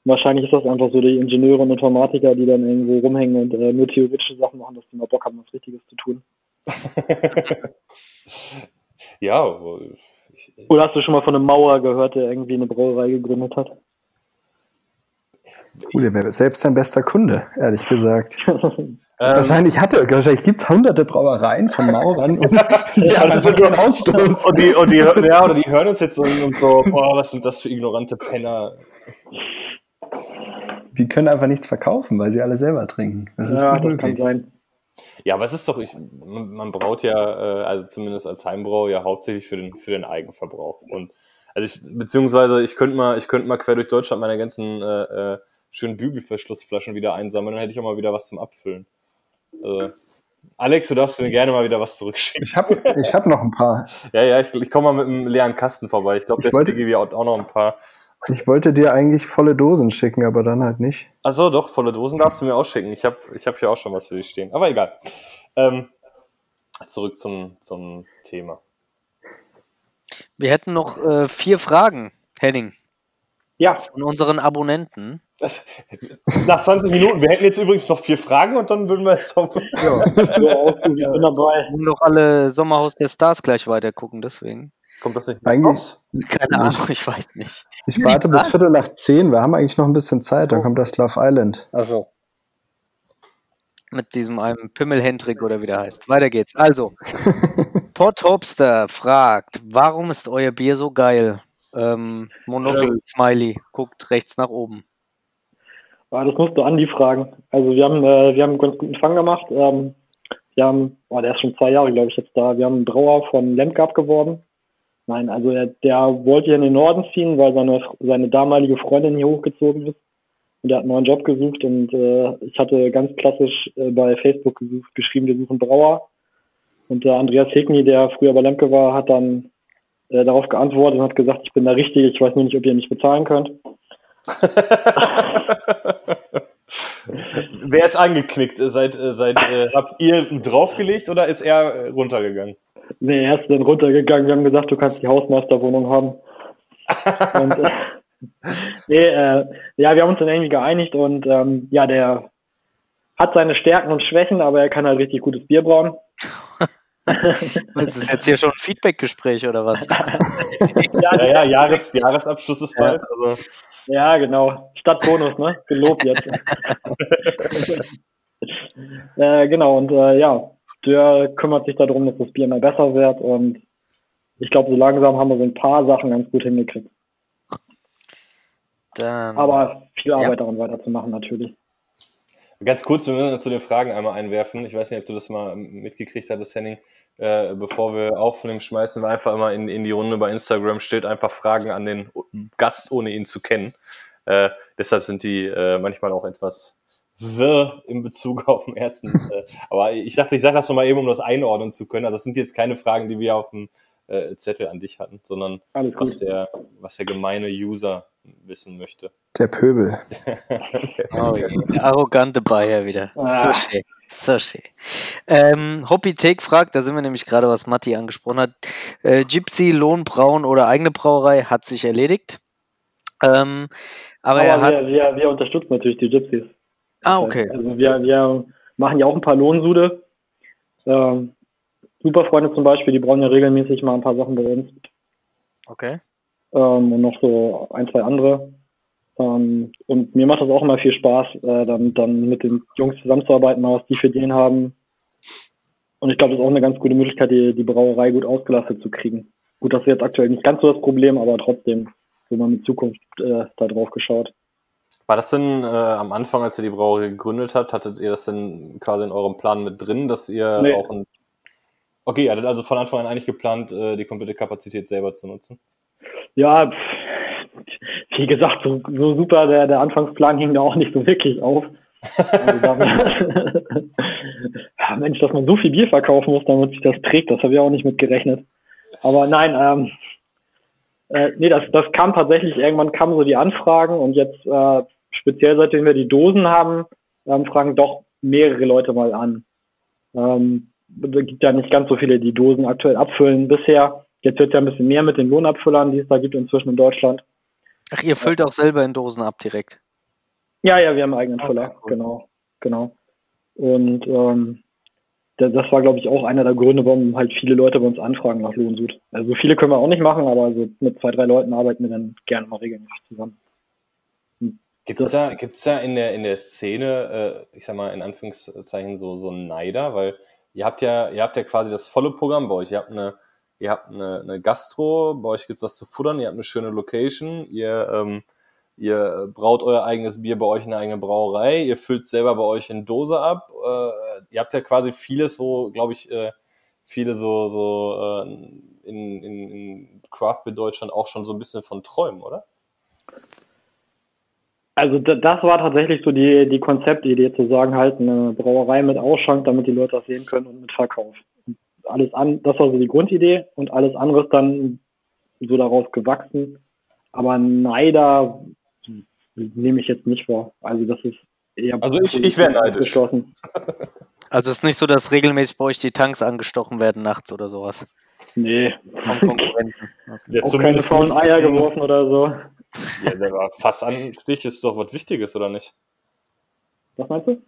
E: wahrscheinlich ist das einfach so die Ingenieure und Informatiker, die dann irgendwo rumhängen und äh, nur theoretische Sachen machen, dass die mal Bock haben, was Richtiges zu tun.
B: ja,
E: ich, Oder hast du schon mal von einem Mauer gehört, der irgendwie eine Brauerei gegründet hat?
C: Uh, der wäre selbst sein bester Kunde, ehrlich gesagt. Ähm, wahrscheinlich hatte, wahrscheinlich gibt es hunderte Brauereien von Maurern und die haben einfach keinen Ausstoß.
B: Und die, und die, ja, oder die hören uns jetzt und, und so, boah, was sind das für ignorante Penner.
C: Die können einfach nichts verkaufen, weil sie alle selber trinken.
E: Das ist ja, das kann sein.
B: Ja, aber es ist doch, ich, man, man braut ja, äh, also zumindest als Heimbrau, ja hauptsächlich für den, für den Eigenverbrauch. Und also ich, beziehungsweise ich könnte mal, ich könnte mal quer durch Deutschland meine ganzen äh, schönen Bügelverschlussflaschen wieder einsammeln, dann hätte ich auch mal wieder was zum Abfüllen. Also, Alex, du darfst mir gerne mal wieder was zurückschicken.
C: Ich habe ich hab noch ein paar.
B: ja, ja, ich, ich komme mal mit einem leeren Kasten vorbei. Ich glaube, der wollte irgendwie auch, auch noch ein paar.
C: Ich wollte dir eigentlich volle Dosen schicken, aber dann halt nicht.
B: Achso, doch, volle Dosen darfst du mir auch schicken. Ich habe ich hab hier auch schon was für dich stehen. Aber egal. Ähm, zurück zum, zum Thema.
D: Wir hätten noch äh, vier Fragen, Henning.
E: Ja.
D: Von unseren Abonnenten.
B: Das, nach 20 Minuten. Wir hätten jetzt übrigens noch vier Fragen und dann würden wir es auf. Ja.
D: ja, dabei. Noch alle Sommerhaus der Stars gleich weiter gucken, deswegen.
B: Kommt das nicht
C: eigentlich raus?
D: Keine Ahnung, ich weiß nicht.
C: Ich warte bis Viertel nach zehn. Wir haben eigentlich noch ein bisschen Zeit. Dann oh. kommt das Love Island.
D: Achso. Mit diesem einem Pimmelhendrick oder wie der heißt. Weiter geht's. Also, Pot Hopster fragt, warum ist euer Bier so geil? Ähm, Monokel Smiley guckt rechts nach oben.
E: Ja, das musst du Andi fragen. Also wir haben, äh, wir haben einen ganz guten Fang gemacht. Ähm, wir haben, oh, der ist schon zwei Jahre, glaube ich, jetzt da. Wir haben einen Brauer von Lemke geworden. Nein, also er, der wollte hier in den Norden ziehen, weil seine, seine damalige Freundin hier hochgezogen ist. Und er hat einen neuen Job gesucht und äh, ich hatte ganz klassisch äh, bei Facebook gesucht, geschrieben, wir suchen Brauer. Und der Andreas Hegni, der früher bei Lemke war, hat dann äh, darauf geantwortet und hat gesagt, ich bin der Richtige, ich weiß nur nicht, ob ihr mich bezahlen könnt.
B: Wer ist angeknickt? Seid, seid, äh, habt ihr draufgelegt oder ist er runtergegangen?
E: Nee, er ist dann runtergegangen. Wir haben gesagt, du kannst die Hausmeisterwohnung haben. und, äh, nee, äh, ja, wir haben uns dann irgendwie geeinigt und ähm, ja, der hat seine Stärken und Schwächen, aber er kann halt richtig gutes Bier brauen.
D: ist das jetzt hier schon ein Feedback-Gespräch oder was?
B: ja, ja, ja, Jahres, Jahresabschluss ist bald. Ja. Also.
E: ja, genau. Stadtbonus, ne? Gelobt jetzt. äh, genau, und äh, ja, der kümmert sich darum, dass das Bier immer besser wird und ich glaube, so langsam haben wir so ein paar Sachen ganz gut hingekriegt. Dann, Aber viel Arbeit ja. daran weiterzumachen, natürlich.
B: Ganz kurz, wir müssen zu den Fragen einmal einwerfen. Ich weiß nicht, ob du das mal mitgekriegt hattest, Henning. Äh, bevor wir aufnehmen, schmeißen wir einfach immer in, in die Runde bei Instagram, stellt einfach Fragen an den Gast, ohne ihn zu kennen. Äh, deshalb sind die äh, manchmal auch etwas wirr in Bezug auf den ersten. äh, aber ich dachte, ich sage das schon mal eben, um das einordnen zu können. Also das sind jetzt keine Fragen, die wir auf dem äh, Zettel an dich hatten, sondern was der, was der gemeine User wissen möchte.
C: Der Pöbel.
D: oh, der arrogante Bayer wieder. Ah. So schön. So schön. Ähm, Hoppy Take fragt, da sind wir nämlich gerade, was Matti angesprochen hat. Äh, Gypsy, Lohnbrauen oder eigene Brauerei hat sich erledigt. Ähm, aber, aber er hat,
E: wir, wir, wir unterstützen natürlich die Gypsies.
D: Ah, okay.
E: Also wir, wir machen ja auch ein paar Lohnsude. Ähm, Superfreunde zum Beispiel, die brauchen ja regelmäßig mal ein paar Sachen bei uns.
D: Okay.
E: Ähm, und noch so ein, zwei andere. Ähm, und mir macht das auch immer viel Spaß, äh, dann, dann mit den Jungs zusammenzuarbeiten, mal was die für den haben. Und ich glaube, das ist auch eine ganz gute Möglichkeit, die, die Brauerei gut ausgelastet zu kriegen. Gut, das ist jetzt aktuell nicht ganz so das Problem, aber trotzdem, so mal mit Zukunft äh, da drauf geschaut.
B: War das denn äh, am Anfang, als ihr die Brauerei gegründet habt, hattet ihr das denn quasi in eurem Plan mit drin, dass ihr nee. auch ein. Okay, ihr hattet also von Anfang an eigentlich geplant, äh, die komplette Kapazität selber zu nutzen?
E: Ja, wie gesagt, so, so super, der, der Anfangsplan ging da auch nicht so wirklich auf. Also damit, ja, Mensch, dass man so viel Bier verkaufen muss, damit sich das trägt, das habe ich auch nicht mit gerechnet. Aber nein, ähm, äh, nee, das, das kam tatsächlich, irgendwann kamen so die Anfragen und jetzt äh, speziell seitdem wir die Dosen haben, ähm, fragen doch mehrere Leute mal an. Ähm, da gibt ja nicht ganz so viele, die Dosen aktuell abfüllen bisher. Jetzt wird ja ein bisschen mehr mit den Lohnabfüllern, die es da gibt inzwischen in Deutschland.
D: Ach, ihr füllt auch selber in Dosen ab direkt?
E: Ja, ja, wir haben einen eigenen
D: Okay,
E: Füller,
D: cool.
E: genau, genau. Und ähm, das, war, glaube ich, auch einer der Gründe, warum halt viele Leute bei uns anfragen nach Lohnsud. Also viele können wir auch nicht machen, aber so mit zwei, drei Leuten arbeiten wir dann gerne mal regelmäßig zusammen.
B: Gibt es da, gibt's da in der, in der Szene, äh, ich sag mal in Anführungszeichen, so, so einen Neider? Weil ihr habt ja, ihr habt ja quasi das volle Programm bei euch. Ihr habt eine, ihr habt eine, eine Gastro, bei euch gibt's was zu futtern, ihr habt eine schöne Location, ihr, ähm, ihr braut euer eigenes Bier bei euch in der eigenen Brauerei, ihr füllt selber bei euch in Dose ab. Äh, ihr habt ja quasi vieles so, glaube ich, äh, viele so, so äh, in, in, in Craft Beer Deutschland auch schon so ein bisschen von Träumen, oder?
E: Also da- das war tatsächlich so die, die Konzeptidee, zu sagen, halt eine Brauerei mit Ausschank, damit die Leute das sehen können und mit Verkauf. Alles an, das war so die Grundidee und alles andere ist dann so daraus gewachsen. Aber Neider nehme ich jetzt nicht vor. Also das ist eher
B: Also ich- ich wär neidisch.
D: Also es ist nicht so, dass regelmäßig bei euch die Tanks angestochen werden nachts oder sowas.
E: Nee,
D: Vom Konkurrenten.
B: Ja,
E: auch keine faulen Eier geworfen oder so.
B: Ja, der war Fassanstich ist doch was Wichtiges, oder nicht?
E: Was meinst du?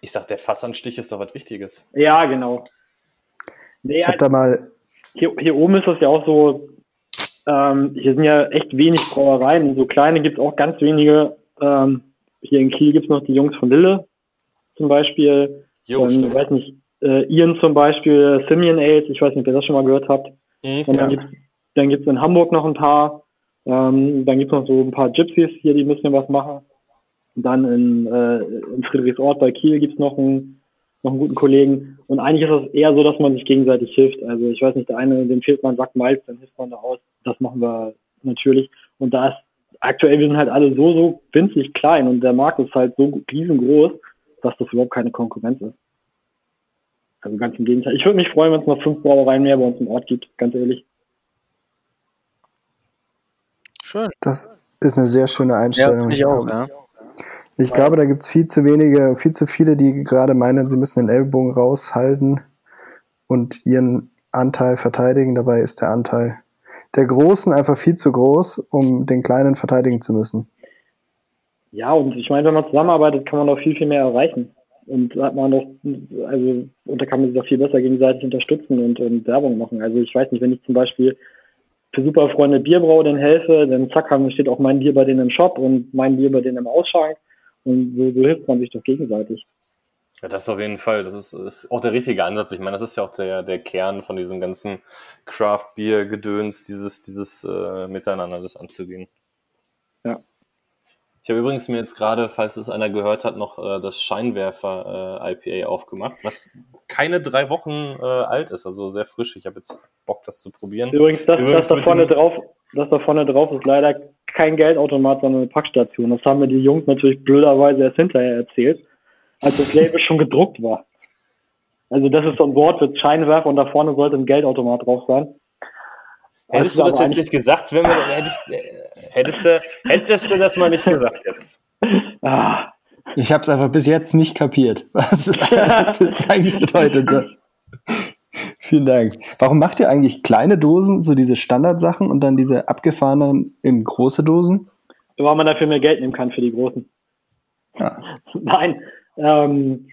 B: Ich sag, der Fassanstich ist doch was Wichtiges.
E: Ja, genau. Nee,
C: Ich habe da mal,
E: hier, hier oben ist das ja auch so, ähm, hier sind ja echt wenig Brauereien. So kleine gibt es auch ganz wenige. Ähm, hier in Kiel gibt es noch die Jungs von Lille zum Beispiel.
B: Jo,
E: ähm, weiß nicht, äh, Ian zum Beispiel, Simeon Ales, ich weiß nicht, ob ihr das schon mal gehört habt.
B: Mhm.
E: Und dann
C: Ja.
E: dann gibt's in Hamburg noch ein paar. Ähm, dann gibt's noch so ein paar Gypsies hier, die ein bisschen was machen. Dann in, äh, in Friedrichsort bei Kiel gibt's noch einen, noch einen guten Kollegen. Und eigentlich ist es eher so, dass man sich gegenseitig hilft. Also ich weiß nicht, der eine, dem fehlt ein Sack Malz, dann hilft man da aus. Das machen wir natürlich. Und da ist aktuell, wir sind halt alle so, so winzig klein und der Markt ist halt so riesengroß, dass das überhaupt keine Konkurrenz ist. Also ganz im Gegenteil. Ich würde mich freuen, wenn es noch fünf Brauereien mehr bei uns im Ort gibt, ganz ehrlich.
D: Schön.
C: das ist eine sehr schöne
D: Ja,
C: Einstellung.
D: finde ich auch, ja.
C: Ich glaube, da gibt es viel zu wenige, viel zu viele, die gerade meinen, sie müssen den Ellbogen raushalten und ihren Anteil verteidigen. Dabei ist der Anteil der Großen einfach viel zu groß, um den Kleinen verteidigen zu müssen.
E: Ja, und ich meine, wenn man zusammenarbeitet, kann man doch viel, viel mehr erreichen. Und da hat man doch, also, und da kann man sich doch viel besser gegenseitig unterstützen und, und Werbung machen. Also ich weiß nicht, wenn ich zum Beispiel für Superfreunde Bierbrau denen helfe, dann zack, haben, steht auch mein Bier bei denen im Shop und mein Bier bei denen im Ausschank. Und so, so hilft man sich doch gegenseitig.
B: Ja, das auf jeden Fall. Das ist, ist auch der richtige Ansatz. Ich meine, das ist ja auch der, der Kern von diesem ganzen Craft-Bier-Gedöns, dieses, dieses äh, Miteinander, das anzugehen.
E: Ja.
B: Ich habe übrigens mir jetzt gerade, falls es einer gehört hat, noch äh, das Scheinwerfer-IPA aufgemacht, was keine drei Wochen äh, alt ist, also sehr frisch. Ich habe jetzt Bock, das zu probieren.
E: Übrigens, das,
B: Übrigens
E: das da vorne drauf, das da vorne drauf ist leider kein Geldautomat, sondern eine Packstation. Das haben mir die Jungs natürlich blöderweise erst hinterher erzählt, als das Label schon gedruckt war. Also das ist so ein Wort für Scheinwerfer und da vorne sollte ein Geldautomat drauf sein.
B: Hättest
E: Das
B: du das jetzt nicht gesagt, wenn wir, hätte ich, äh, hättest, du, hättest du das mal nicht gesagt jetzt?
E: Ah,
C: Ich habe es einfach bis jetzt nicht kapiert, was es es jetzt eigentlich bedeutet. Vielen Dank. Warum macht ihr eigentlich kleine Dosen, so diese Standardsachen und dann diese abgefahrenen in große Dosen?
E: weil man dafür mehr Geld nehmen kann für die Großen.
C: Ja.
E: Nein, ähm,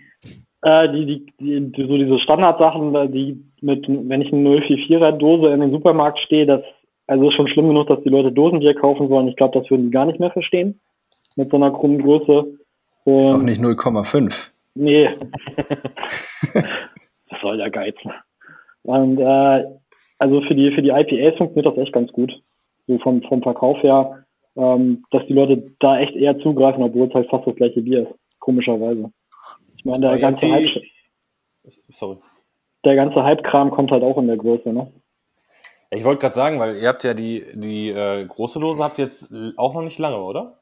E: äh, die, die, die, so diese Standardsachen, die mit, wenn ich eine 044er Dose in den Supermarkt stehe, das, also ist schon schlimm genug, dass die Leute Dosenbier kaufen sollen. Ich glaube, das würden die gar nicht mehr verstehen. Mit so einer krummen Größe. Und,
C: Ist auch nicht 0,5.
E: Nee. Was soll der Geiz? Und äh, also für die für die IPAs funktioniert das echt ganz gut. So vom, vom Verkauf her, ähm, dass die Leute da echt eher zugreifen, obwohl es halt fast das gleiche Bier ist. Komischerweise. Ich meine, der ganze, Hype,
B: Sorry.
E: Der ganze Hype-Kram kommt halt auch in der Größe, ne?
B: Ich wollte gerade sagen, weil ihr habt ja die, die äh, große Dose habt ihr jetzt auch noch nicht lange, oder?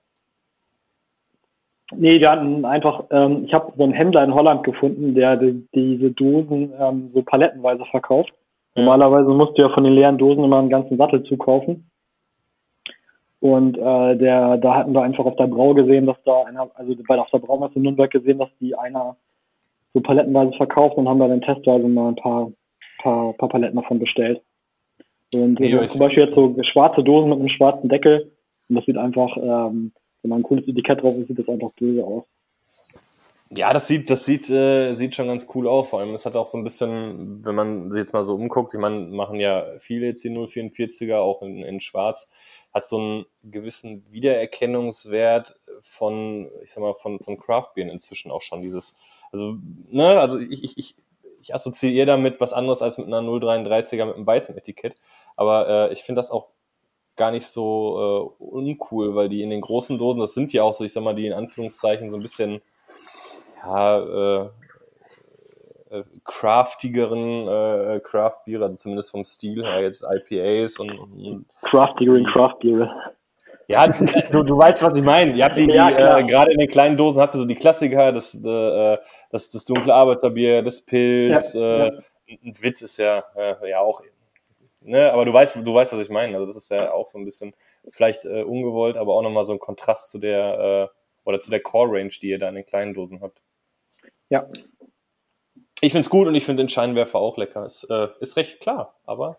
E: Nee, wir hatten einfach, ähm, ich habe so einen Händler in Holland gefunden, der die, diese Dosen ähm, so palettenweise verkauft.
B: Ja.
E: Normalerweise musst du ja von den leeren Dosen immer einen ganzen Sattel zukaufen. Und äh, der, da hatten wir einfach auf der Brau gesehen, dass da einer, also bei auf der Braumesse in Nürnberg gesehen, dass die einer so palettenweise verkauft und haben da dann testweise mal ein paar, paar, paar Paletten davon bestellt. Und
B: Nee,
E: zum Beispiel jetzt so schwarze Dosen mit einem schwarzen Deckel. Und das sieht einfach, ähm, wenn man ein cooles Etikett drauf ist, sieht das einfach böse aus.
B: Ja, das sieht, das sieht, äh, sieht schon ganz cool aus. Vor allem, es hat auch so ein bisschen, wenn man sich jetzt mal so umguckt, ich meine, machen ja viele jetzt die 044er, auch in, in Schwarz, hat so einen gewissen Wiedererkennungswert von, ich sag mal, von, von Craft Beer inzwischen auch schon dieses, also, ne, also ich, ich, ich, ich assoziiere damit was anderes als mit einer 033er mit einem weißen Etikett. Aber äh, ich finde das auch gar nicht so äh, uncool, weil die in den großen Dosen, das sind ja auch so, ich sag mal, die in Anführungszeichen so ein bisschen ja, äh, äh, craftigeren äh, Craft-Biere, also zumindest vom Stil her, jetzt IPAs und, und
E: Craftigeren Craft-Biere.
B: Ja, du, du weißt, was ich meine. Ihr habt die, die
E: Ja,
B: äh, gerade in den kleinen Dosen habt ihr so die Klassiker, das, äh, das, das dunkle Arbeiterbier, das Pilz,
E: Ja,
B: äh, ein Witz ist ja, äh, ja auch, ne, aber du weißt, du weißt, was ich meine. Also das ist ja auch so ein bisschen vielleicht äh, ungewollt, aber auch nochmal so ein Kontrast zu der, äh, oder zu der Core-Range, die ihr da in den kleinen Dosen habt.
E: Ja,
B: Ich find's gut und ich finde den Scheinwerfer auch lecker. Ist, äh, ist recht klar, aber.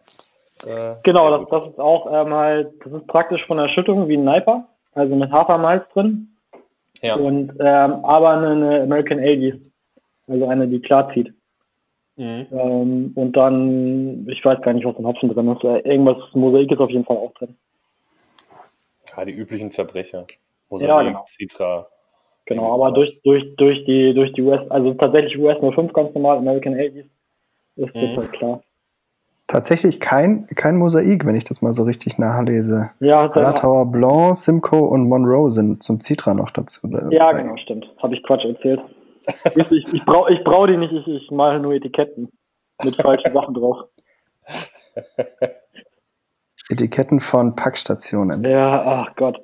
B: Äh,
E: genau, das, das ist auch äh, mal, das ist praktisch von der Schüttung wie ein Niper, also mit Hafermalz drin.
B: Ja.
E: Und ähm, aber eine, eine American Ale, also eine, die klar zieht.
B: Mhm.
E: Ähm, und dann, ich weiß gar nicht, was im Hopfen drin ist. Äh, irgendwas Mosaik ist auf jeden Fall auch drin.
B: ja, die üblichen Verbrecher.
E: Ja,
B: Mosaik,
E: genau.
B: Citra.
E: Genau, aber durch, durch, durch die, durch die US, also tatsächlich US 05 ganz normal, American Ale ist das
B: Mhm.
E: halt klar.
C: Tatsächlich kein, kein Mosaik, wenn ich das mal so richtig nachlese.
E: Ja, er-
C: Hallertauer Blanc, Simcoe und Monroe sind zum Citra noch dazu.
E: ja, genau, stimmt. Habe ich Quatsch erzählt. ich ich, ich brauche ich brauch die nicht, ich, ich male nur Etiketten mit falschen Sachen drauf.
C: Etiketten von Packstationen.
E: Ja, ach Gott.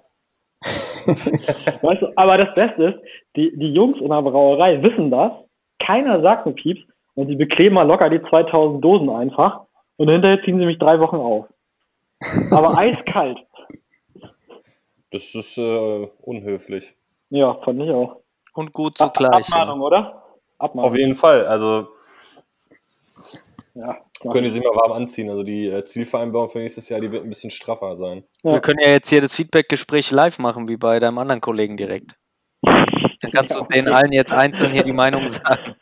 E: weißt du, aber das Beste ist, die, die Jungs in der Brauerei wissen das, keiner sagt einen Pieps und sie bekleben mal locker die 2000 Dosen einfach und hinterher ziehen sie mich drei Wochen auf. Aber eiskalt.
B: Das ist äh, unhöflich.
E: Ja, fand ich auch.
D: Und gut zugleich. Ja.
E: Abmahnung, oder? Abmahnung.
B: Auf jeden Fall. Also
E: Ja,
B: können die sich mal warm anziehen. Also die äh, Zielvereinbarung für nächstes Jahr, die wird ein bisschen straffer sein.
D: Wir können ja jetzt hier das Feedback-Gespräch live machen, wie bei deinem anderen Kollegen direkt. Dann kannst du denen allen jetzt einzeln hier die Meinung sagen.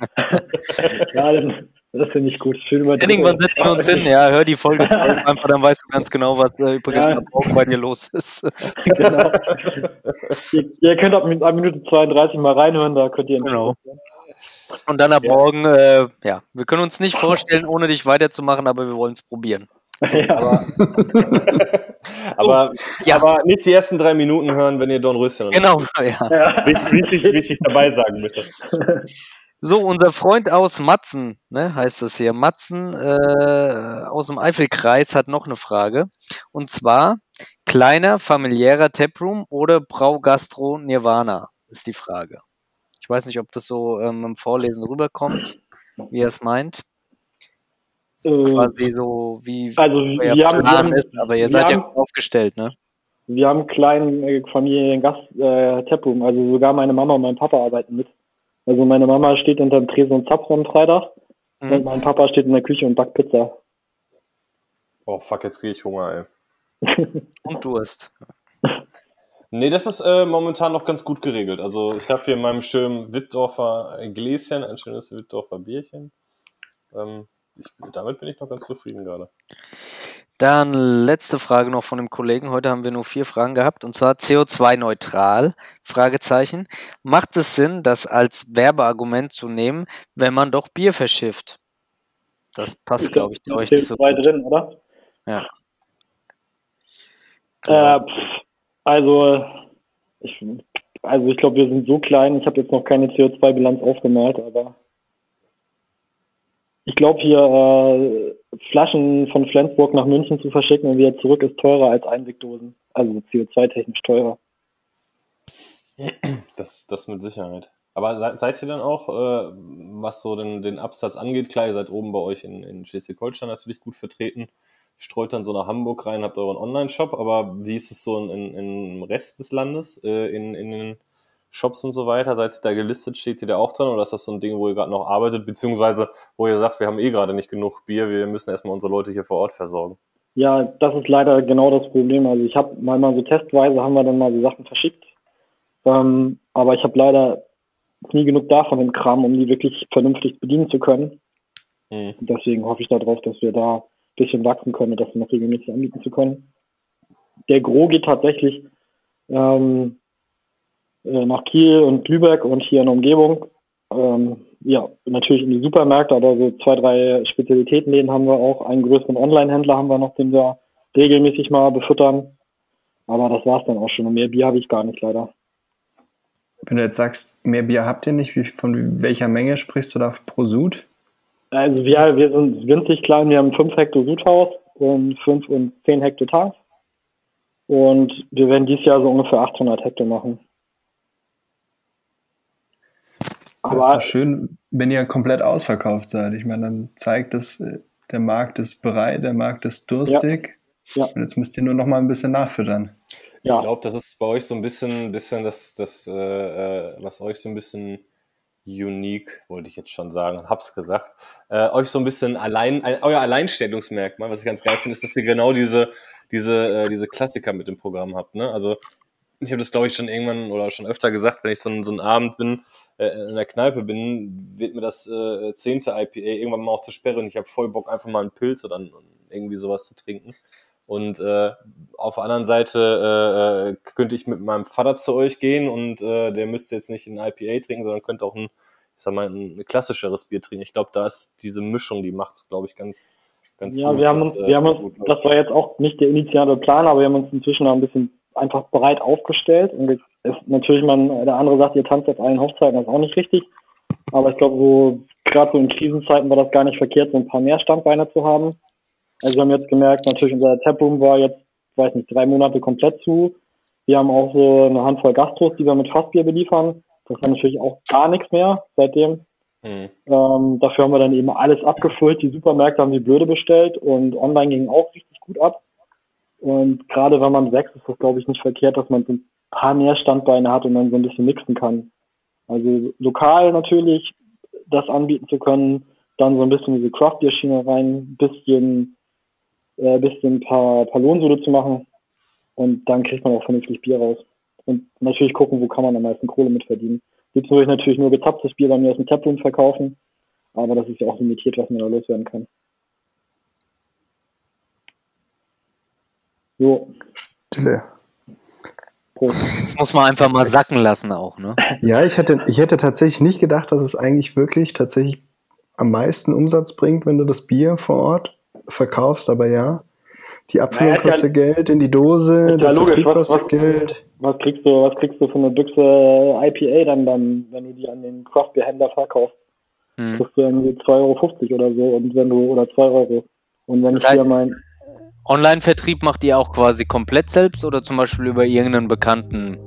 E: ja das, das finde ich gut. Schön über
D: Irgendwann setzen wir uns hin, ja, hör die Folge 12 einfach, dann weißt du ganz genau, was äh, übrigens
E: Ja.
D: am Morgen bei dir los ist.
E: genau. ihr, ihr könnt ab, ab Minute 32 mal reinhören, da könnt ihr
D: Genau. Und dann ab morgen, äh, ja, wir können uns nicht vorstellen, ohne dich weiterzumachen, aber wir wollen es probieren.
E: ja.
B: Aber,
D: ja.
B: aber nicht die ersten drei Minuten hören, wenn ihr Don Röschen
D: Genau, ja.
E: Ja.
B: wichtig, wichtig, wichtig dabei sagen müsst.
D: So, unser Freund aus Matzen, ne, heißt das hier. Matzen äh, aus dem Eifelkreis hat noch eine Frage. Und zwar kleiner familiärer Taproom oder Braugastro Nirvana ist die Frage. Ich weiß nicht, ob das so ähm, im Vorlesen rüberkommt, wie er es meint.
E: Äh,
D: Quasi so wie
E: also
D: euer
E: wir
D: Plan
E: haben,
D: ist, aber ihr seid ja
E: haben-
D: gut aufgestellt, ne?
E: wir haben einen kleinen äh, Familiengast äh, Taproom, also sogar meine Mama und mein Papa arbeiten mit. Also meine Mama steht unter dem Tresen und Zapfen am Freitag und
D: Mhm.
E: mein Papa steht in der Küche und backt Pizza.
B: Oh fuck, jetzt kriege ich Hunger, ey.
D: Und Durst.
B: Nee, das ist äh, momentan noch ganz gut geregelt. Also ich habe hier in meinem schönen Wittdorfer Gläschen ein schönes Wittdorfer Bierchen. Ähm, ich, damit bin ich noch ganz zufrieden gerade.
D: Dann letzte Frage noch von dem Kollegen. Heute haben wir nur vier Fragen gehabt und zwar CO2-neutral. Fragezeichen. Macht es Sinn, das als Werbeargument zu nehmen, wenn man doch Bier verschifft? Das passt, glaube ich, zu euch nicht so
E: zwei
D: gut.
E: drin, oder?
D: Ja.
E: Äh, pff, also ich, also ich glaube, wir sind so klein. Ich habe jetzt noch keine CO2-Bilanz aufgemalt, aber ich glaube hier äh, Flaschen von Flensburg nach München zu verschicken und wieder zurück ist teurer als Einwegdosen. Also CO2-technisch teurer.
B: Das, das mit Sicherheit. Aber seid, seid ihr dann auch, äh, was so den, den Absatz angeht, klar, ihr seid oben bei euch in, in Schleswig-Holstein natürlich gut vertreten, streut dann so nach Hamburg rein, habt euren Online-Shop, aber wie ist es so in, in, im Rest des Landes, äh, in, in den Shops und so weiter? Seid ihr da gelistet, steht ihr da auch dran oder ist das so ein Ding, wo ihr gerade noch arbeitet, beziehungsweise wo ihr sagt, wir haben eh gerade nicht genug Bier, wir müssen erstmal unsere Leute hier vor Ort versorgen?
E: Ja, das ist leider genau das Problem. Also ich habe mal mal so testweise haben wir dann mal so Sachen verschickt Ähm, aber ich habe leider nie genug davon im Kram, um die wirklich vernünftig bedienen zu können. Mhm. Deswegen hoffe ich darauf, dass wir da ein bisschen wachsen können und das noch regelmäßig anbieten zu können. Der Gro geht tatsächlich ähm, äh, nach Kiel und Lübeck und hier in der Umgebung. Ähm, ja, natürlich in die Supermärkte, aber so zwei, drei Spezialitätenläden haben wir auch. Einen größeren Online-Händler haben wir noch, den wir regelmäßig mal befüttern. Aber das war's dann auch schon. Und mehr Bier habe ich gar nicht, leider.
C: Wenn du jetzt sagst, mehr Bier habt ihr nicht, wie, von welcher Menge sprichst du da pro Sud?
E: Also wir, wir sind winzig klein, wir haben 5 Hektar Sudhaus und 5 und 10 Hektar Tanks. Und wir werden dieses Jahr so ungefähr 800 Hektar machen.
C: Aber das ist doch schön, wenn ihr komplett ausverkauft seid. Ich meine, dann zeigt es, äh, der Markt ist bereit, der Markt ist durstig. Ja. ja. Und jetzt müsst ihr nur noch mal ein bisschen nachfüttern.
B: Ja. Ich glaube, das ist bei euch so ein bisschen, bisschen das, das äh, äh, was euch so ein bisschen unique, wollte ich jetzt schon sagen, hab's gesagt, äh, euch so ein bisschen allein, ein, euer Alleinstellungsmerkmal, was ich ganz geil finde, ist, dass ihr genau diese, diese, äh, diese Klassiker mit dem Programm habt. Ne? Also ich habe das, glaube ich, schon irgendwann oder schon öfter gesagt, wenn ich so, ein, so einen Abend bin, in der Kneipe bin, wird mir das äh, zehnte IPA irgendwann mal auch zu sperren und ich habe voll Bock, einfach mal einen Pilz oder irgendwie sowas zu trinken. Und äh, auf der anderen Seite äh, äh, könnte ich mit meinem Vater zu euch gehen und äh, der müsste jetzt nicht ein IPA trinken, sondern könnte auch ein, ich sag mal, ein klassischeres Bier trinken. Ich glaube, da ist diese Mischung, die macht's, glaube ich, ganz, ganz
E: ja, gut. Ja, wir haben uns, das, wir haben uns, das war jetzt auch nicht der initiale Plan, aber wir haben uns inzwischen noch ein bisschen einfach breit aufgestellt. Und es, natürlich, man, der andere sagt, ihr tanzt auf allen Hochzeiten, das ist auch nicht richtig. Aber ich glaube, so, gerade so in Krisenzeiten war das gar nicht verkehrt, so ein paar mehr Standbeine zu haben. Also wir haben jetzt gemerkt, natürlich unser Taproom war jetzt, weiß nicht, drei Monate komplett zu. Wir haben auch so eine Handvoll Gastros, die wir mit Fassbier beliefern. Das war natürlich auch gar nichts mehr seitdem. Mhm. Ähm, dafür haben wir dann eben alles abgefüllt. Die Supermärkte haben die blöde bestellt und online ging auch richtig gut ab. Und gerade wenn man wächst, ist das, glaube ich, nicht verkehrt, dass man so ein paar mehr Standbeine hat und dann so ein bisschen mixen kann. Also lokal natürlich das anbieten zu können, dann so ein bisschen diese Craft Schiene rein, bisschen, äh, bisschen ein paar, paar Lohnsude zu machen und dann kriegt man auch vernünftig Bier raus. Und natürlich gucken, wo kann man am meisten Kohle mit verdienen. Jetzt würde ich natürlich nur gezapftes Bier bei mir aus dem Taproom verkaufen, aber das ist ja auch limitiert, was man da loswerden kann.
C: Jo. Stille.
D: Das muss man einfach mal sacken lassen auch, ne?
C: Ja, ich hätte, ich hätte tatsächlich nicht gedacht, dass es eigentlich wirklich tatsächlich am meisten Umsatz bringt, wenn du das Bier vor Ort verkaufst, aber ja. Die Abfüllung naja, kostet ja, Geld in die Dose,
E: ja der logisch, was, kostet was, Geld. Was kriegst du, was kriegst du für eine Büchse IPA dann, dann wenn du die an den Craftbeer-Händler verkaufst? Hm. Kriegst du irgendwie 2,50 Euro oder so und wenn du, oder 2 Euro. Und wenn ich dir mein,
D: Online-Vertrieb macht ihr auch quasi komplett selbst oder zum Beispiel über irgendeinen bekannten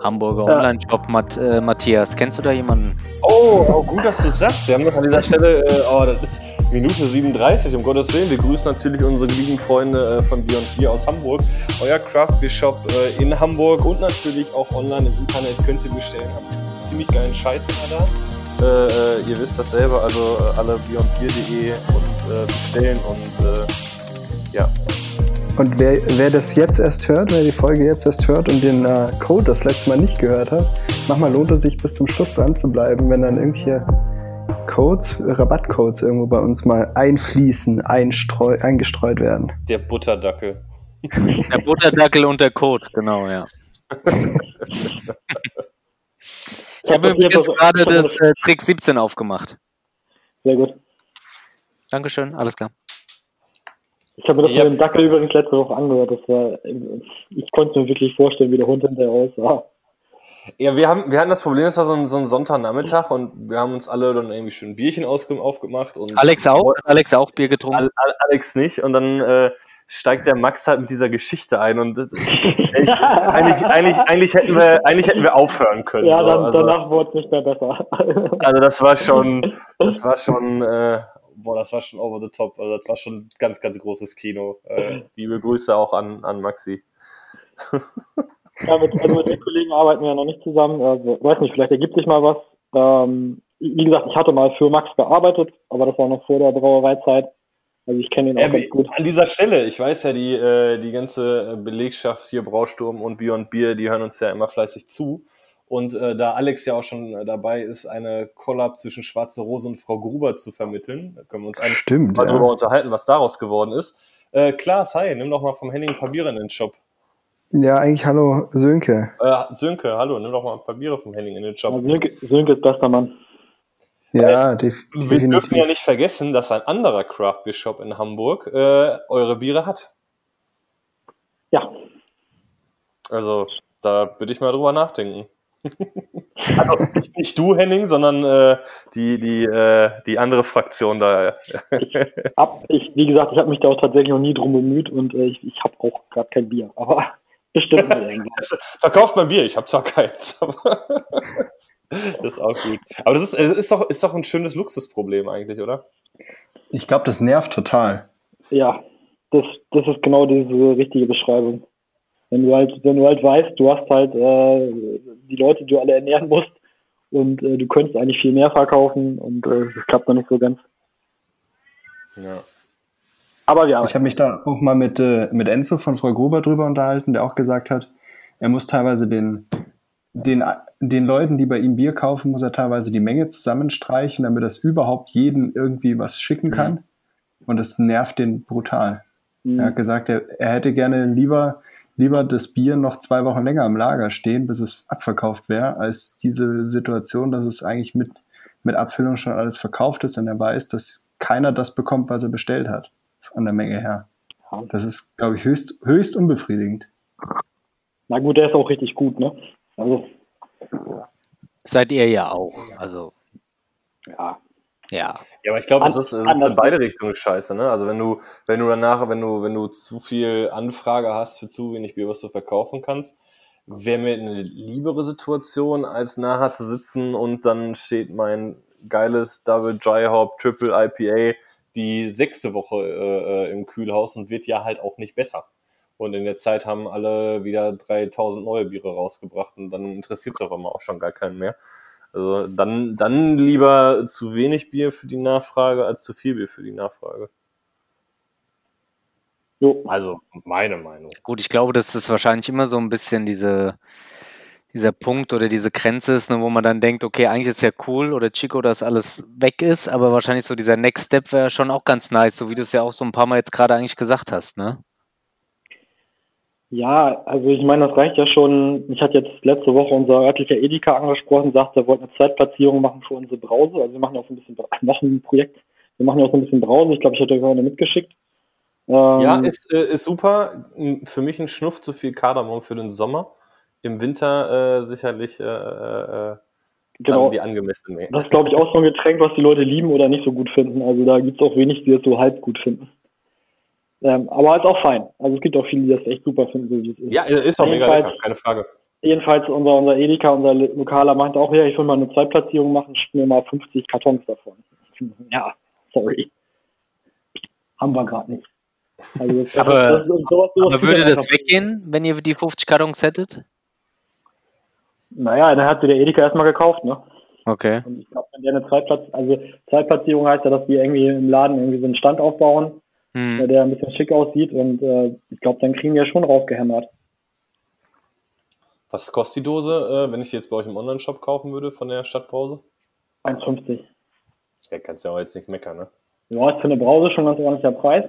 D: Hamburger ja. Online-Shop, Matt, äh, Matthias? Kennst du da jemanden?
B: Oh, oh gut, dass du es sagst. Wir haben noch an dieser Stelle, äh, oh, das ist Minute 37, um Gottes Willen. Wir grüßen natürlich unsere lieben Freunde äh, von Beyond Beer aus Hamburg. Euer Craft Beer Shop äh, in Hamburg und natürlich auch online im Internet könnt ihr bestellen. Haben ziemlich geilen Scheiß immer da. Äh, äh, ihr wisst das selber, also alle beyondbeer.de und bestellen und ja.
C: Und wer, wer das jetzt erst hört, wer die Folge jetzt erst hört und den äh, Code das letzte Mal nicht gehört hat, manchmal lohnt es sich bis zum Schluss dran zu bleiben, wenn dann irgendwelche Codes, Rabattcodes irgendwo bei uns mal einfließen, einstreu, eingestreut werden.
B: Der Butterdackel.
D: Der Butterdackel und der Code, genau, ja. ich habe übrigens gerade das äh, Trick 17 aufgemacht.
E: Sehr gut.
D: Dankeschön, alles klar.
E: Ich habe mir das ja. mit dem Dackel übrigens letzte Woche angehört. Das war, ich konnte mir wirklich vorstellen, wie der Hund hinterher aussah.
B: Ja, wir haben, wir hatten das Problem, es war so ein, so ein Sonntagnachmittag und wir haben uns alle dann irgendwie schön ein Bierchen aufgemacht. Und
D: Alex auch? Alex auch Bier getrunken?
B: Alex nicht. Und dann äh, steigt der Max halt mit dieser Geschichte ein und das, eigentlich, eigentlich, eigentlich, eigentlich, hätten wir, eigentlich hätten wir aufhören können.
E: Ja, dann, so. also, danach wurde es nicht mehr besser.
B: Also das war schon, das war schon, äh, boah, das war schon over the top. Also das war schon ganz, ganz großes Kino. Äh, liebe Grüße auch an, an Maxi.
E: ja, mit, also mit den Kollegen arbeiten wir ja noch nicht zusammen. Also, weiß nicht, vielleicht ergibt sich mal was. Ähm, wie gesagt, ich hatte mal für Max gearbeitet, aber das war noch vor der Brauereizeit. Also ich kenne ihn auch ganz gut.
B: An dieser Stelle, ich weiß ja, die, äh, die ganze Belegschaft hier, Brausturm und Beyond Beer, die hören uns ja immer fleißig zu. Und äh, da Alex ja auch schon äh, dabei ist, eine Collab zwischen Schwarze Rose und Frau Gruber zu vermitteln, da können wir uns eigentlich
C: Stimmt,
B: mal
C: ja.
B: drüber unterhalten, was daraus geworden ist. Äh, Klaas, hi, nimm doch mal vom Henning ein paar Biere in den Shop.
C: Ja, eigentlich hallo Sönke.
B: Äh, Sönke, hallo, nimm doch mal ein paar Biere vom Henning in den Shop.
E: Also Sönke, Sönke ist bester Mann.
C: Ja, def
B: Wir dürfen ja
C: definitiv.
B: nicht vergessen, dass ein anderer Craft Beer Shop in Hamburg äh, eure Biere hat.
E: Ja,
B: Also, da würde ich mal drüber nachdenken. Also, nicht, nicht du, Henning, sondern äh, die, die, äh, die andere Fraktion da.
E: ab, ich, wie gesagt, ich habe mich da auch tatsächlich noch nie drum bemüht und äh, ich, ich habe auch gerade kein Bier, aber bestimmt mal irgendwann.
B: Verkauft mein Bier, ich habe zwar keins, aber das ist auch gut. Aber das ist, es ist, doch, ist doch ein schönes Luxusproblem eigentlich, oder?
C: Ich glaube, das nervt total.
E: Ja, das, das ist genau diese richtige Beschreibung. Wenn du halt, wenn du halt weißt, du hast halt äh, die Leute, die du alle ernähren musst und äh, du könntest eigentlich viel mehr verkaufen und äh, das klappt noch nicht so ganz.
B: Ja.
E: Aber ja,
C: Ich habe mich da auch mal mit, äh, mit Enzo von Frau Gruber drüber unterhalten, der auch gesagt hat, er muss teilweise den, den, den Leuten, die bei ihm Bier kaufen, muss er teilweise die Menge zusammenstreichen, damit er überhaupt jeden irgendwie was schicken kann. Und das nervt den brutal. Er hat gesagt, er, er hätte gerne lieber, lieber das Bier noch zwei Wochen länger im Lager stehen, bis es abverkauft wäre, als diese Situation, dass es eigentlich mit, mit Abfüllung schon alles verkauft ist und er weiß, dass keiner das bekommt, was er bestellt hat, an der Menge her. Das ist, glaube ich, höchst, höchst unbefriedigend.
E: na gut, der ist auch richtig gut, ne? Also,
D: Seid ihr ja auch. Also,
E: ja.
D: Ja.
B: Ja, aber ich glaube, es ist, es ist in beide Richtungen scheiße, ne? Also wenn du, wenn du danach, wenn du, wenn du zu viel Anfrage hast für zu wenig Bier, was du verkaufen kannst, wäre mir eine liebere Situation, als nachher zu sitzen und dann steht mein geiles Double Dry Hop Triple IPA die sechste Woche äh, äh, im Kühlhaus und wird ja halt auch nicht besser. Und in der Zeit haben alle wieder 3000 neue Biere rausgebracht und dann interessiert es auf einmal auch schon gar keinen mehr. Also dann, dann lieber zu wenig Bier für die Nachfrage als zu viel Bier für die Nachfrage.
E: Jo.
B: Also meine Meinung.
D: Gut, ich glaube, dass das wahrscheinlich immer so ein bisschen diese, dieser Punkt oder diese Grenze ist, ne, wo man dann denkt, okay, eigentlich ist ja cool oder Chico, dass alles weg ist, aber wahrscheinlich so dieser Next Step wäre schon auch ganz nice, so wie du es ja auch so ein paar Mal jetzt gerade eigentlich gesagt hast, ne?
E: Ja, also ich meine, das reicht ja schon. Ich hatte jetzt letzte Woche unser örtlicher Edeka angesprochen, sagt, er wollte eine Zweitplatzierung machen für unsere Brause. Also wir machen ja auch so ein bisschen noch ein Projekt. Wir machen ja auch so ein bisschen Brause. Ich glaube, ich hatte euch eine mitgeschickt. Ähm,
B: Ja, ist, äh, ist super. Für mich ein Schnuff zu viel Kardamom für den Sommer. Im Winter äh, sicherlich äh, äh,
E: genau.
B: die angemessene Menge.
E: Das ist, glaube ich, auch so ein Getränk, was die Leute lieben oder nicht so gut finden. Also da gibt es auch wenig, die es so halb gut finden. Ähm, aber ist auch fein. Also es gibt auch viele, die das echt super finden, so wie es ist.
B: Ja, ist doch mega
E: Jedenfalls-
B: lecker, keine Frage.
E: Jedenfalls unser, unser Edeka, unser Lokaler meinte auch, ja, ich will mal eine Zweitplatzierung machen, schick mir mal 50 Kartons davon. Ja, sorry. Haben wir gerade nicht. Also das,
D: Aber-
E: das, das, sowas, sowas
D: Aber würde das weggehen, wenn ihr die 50 Kartons hättet?
E: Naja, dann hat sie der Edeka erstmal gekauft, ne?
D: Okay.
E: Und ich glaube, wenn der eine Zweitplatz, also Zweitplatzierung heißt ja, dass die irgendwie im Laden irgendwie so einen Stand aufbauen,
D: Hm.
E: äh, der ein bisschen schick aussieht und äh, ich glaube, dann kriegen wir schon rausgehämmert.
B: Was kostet die Dose, äh, wenn ich die jetzt bei euch im Online-Shop kaufen würde von der Stadtbrause?
E: 1,50.
B: Ja, kannst ja auch jetzt nicht meckern, ne?
E: Ja, ist für eine Brause schon ein ganz ordentlicher Preis.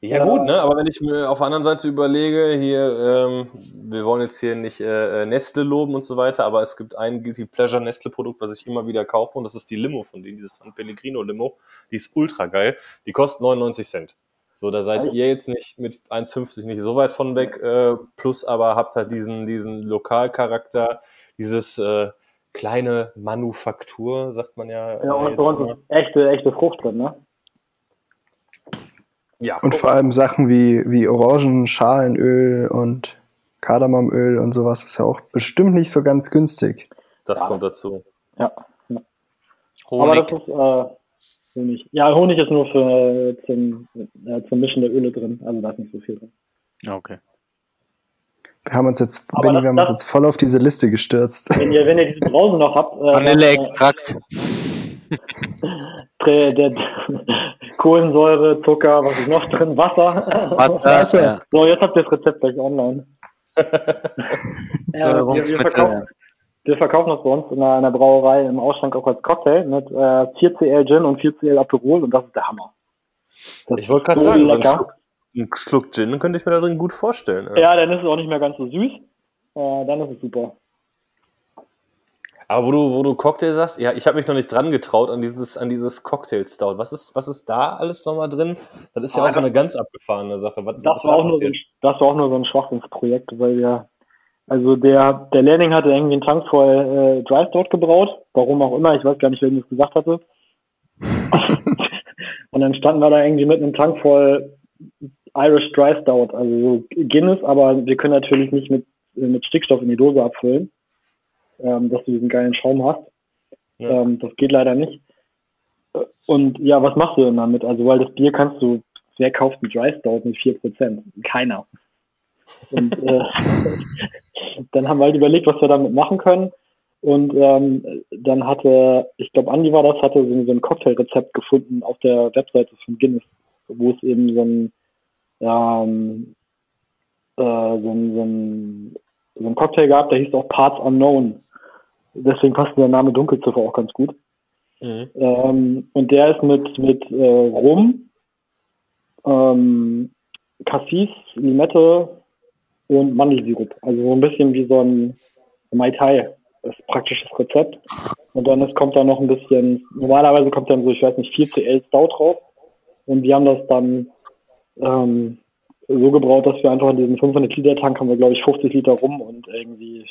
B: Ja, gut, ne? Aber wenn ich mir auf der anderen Seite überlege, hier, ähm, wir wollen jetzt hier nicht äh, äh, Nestle loben und so weiter, aber es gibt ein Guilty Pleasure Nestle-Produkt, was ich immer wieder kaufe, und das ist die Limo von denen, dieses San Pellegrino Limo. Die ist ultra geil. Die kostet 99 Cent. So, da seid ihr jetzt nicht mit 1,50 nicht so weit von weg, äh, plus aber habt halt diesen, diesen Lokalcharakter, dieses äh, kleine Manufaktur, sagt man ja. äh,
E: Ja, und
B: jetzt
E: bei uns ist echte, echte Frucht drin, ne?
B: Ja,
C: Und vor allem Sachen wie, wie Orangenschalenöl und Kardamomöl und sowas ist ja auch bestimmt nicht so ganz günstig.
B: das
E: Ja.
B: kommt dazu.
E: Ja. Aber
D: Honig.
E: das ist äh, Honig. Ja, Honig ist nur für zum, äh, zum Mischen der Öle drin. Also da ist nicht so viel drin.
D: Okay.
C: Wir haben uns jetzt,
E: Aber
C: Benni,
E: das-
C: wir haben uns jetzt voll auf diese Liste gestürzt.
E: Wenn ihr, wenn ihr diese Brause noch habt, äh,
D: Vanilleextrakt.
E: äh, Kohlensäure, Zucker, was ist noch drin? Wasser.
D: Wasser. Ja.
E: So, jetzt habt ihr das Rezept gleich online. ja, wir, wir, verkaufen, wir verkaufen das bei uns in einer, in einer Brauerei im Ausschank auch als Cocktail mit äh, 4CL Gin und 4CL Aperol und das ist der Hammer. Das
B: Ich wollte gerade
E: ist so
B: sagen, so einen
E: lecker.
B: Schluck, einen Schluck Gin könnte ich mir da drin gut vorstellen.
E: Ja, dann ist es auch nicht mehr ganz so süß. Äh, dann ist es super.
B: Aber wo du, wo du Cocktail sagst, ja, ich habe mich noch nicht dran getraut an dieses, an dieses Cocktail Stout. Was ist, was ist da alles nochmal drin? Das ist ja
E: Ah,
B: auch so eine ganz abgefahrene Sache. Was,
E: Das
B: was
E: war,
B: da
E: auch nur so ein, das war auch nur so ein Schwachsinnsprojekt, weil wir, also der, der Lehrling hatte irgendwie einen Tank voll äh, Dry Stout gebraut, warum auch immer, ich weiß gar nicht, wer mir das gesagt hatte. und dann standen wir da irgendwie mit einem Tank voll Irish Dry Stout, also so Guinness, aber wir können natürlich nicht mit, äh, mit Stickstoff in die Dose abfüllen, ähm, dass du diesen geilen Schaum hast.
B: Ja.
E: Ähm, das geht leider nicht. Äh, Und ja, was machst du denn damit? Also, weil das Bier kannst du, wer kauft einen Dry Stout mit 4%? Keiner. Und äh, dann haben wir halt überlegt, was wir damit machen können. Und ähm, dann hatte, ich glaube, Andi war das, hatte so, so ein Cocktailrezept gefunden auf der Webseite von Guinness, wo es eben so ein, ähm, äh, so, ein, so, ein, so ein Cocktail gab, der hieß auch Parts Unknown. Deswegen passt der Name Dunkelziffer auch ganz gut.
B: Mhm.
E: Ähm, und der ist mit, mit äh, Rum, ähm, Cassis, Limette und Mandelsirup. Also so ein bisschen wie so ein Mai Tai. Das ist praktisch das Rezept. Und dann ist, kommt da noch ein bisschen, normalerweise kommt dann so, ich weiß nicht, 4CL Stout drauf. Und wir haben das dann ähm, so gebraut, dass wir einfach in diesem 500 Liter Tank haben wir, glaube ich, 50 Liter rum und irgendwie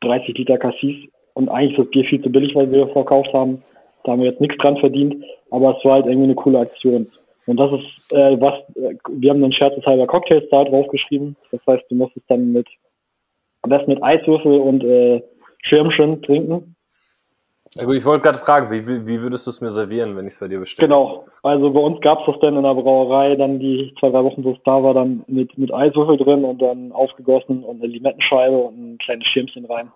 E: 30 Liter Cassis. Und eigentlich ist das Bier viel zu billig, weil wir verkauft haben. Da haben wir jetzt nichts dran verdient, aber es war halt irgendwie eine coole Aktion. Und das ist äh, was, äh, wir haben einen scherzeshalber Cocktail Star draufgeschrieben. Das heißt, du musst es dann mit, am besten mit Eiswürfel und äh, Schirmchen trinken.
B: Ja, gut, ich wollte gerade fragen, wie, wie, wie würdest du es mir servieren, wenn ich es bei dir bestelle?
E: Genau. Also bei uns gab's das dann in der Brauerei, dann die zwei, drei Wochen, wo es da war, dann mit, mit Eiswürfel drin und dann aufgegossen und eine Limettenscheibe und ein kleines Schirmchen rein.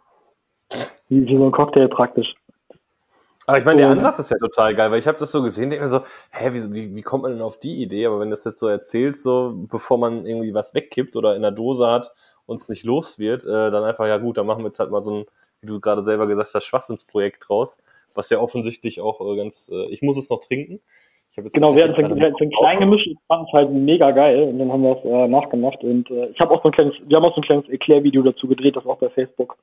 E: Wie, wie so ein Cocktail praktisch.
B: Aber ich meine, der
E: Oh.
B: Ansatz ist ja total geil, weil ich habe das so gesehen, denke mir so, hä, wie, wie, wie kommt man denn auf die Idee? Aber wenn du das jetzt so erzählst, so bevor man irgendwie was wegkippt oder in der Dose hat und es nicht los wird, äh, dann einfach, ja gut, dann machen wir jetzt halt mal so ein, wie du gerade selber gesagt hast, Schwachsinnsprojekt draus, was ja offensichtlich auch äh, ganz, äh, ich muss es noch trinken.
E: Genau, wir hatten
B: tatsächlich
E: so ein,
B: keine-
E: wir hatten klein gemischt und fanden es halt mega geil und dann haben wir es äh, nachgemacht und äh, ich habe auch so ein kleines, wir haben auch so ein kleines Erklärvideo dazu gedreht, das auch bei Facebook.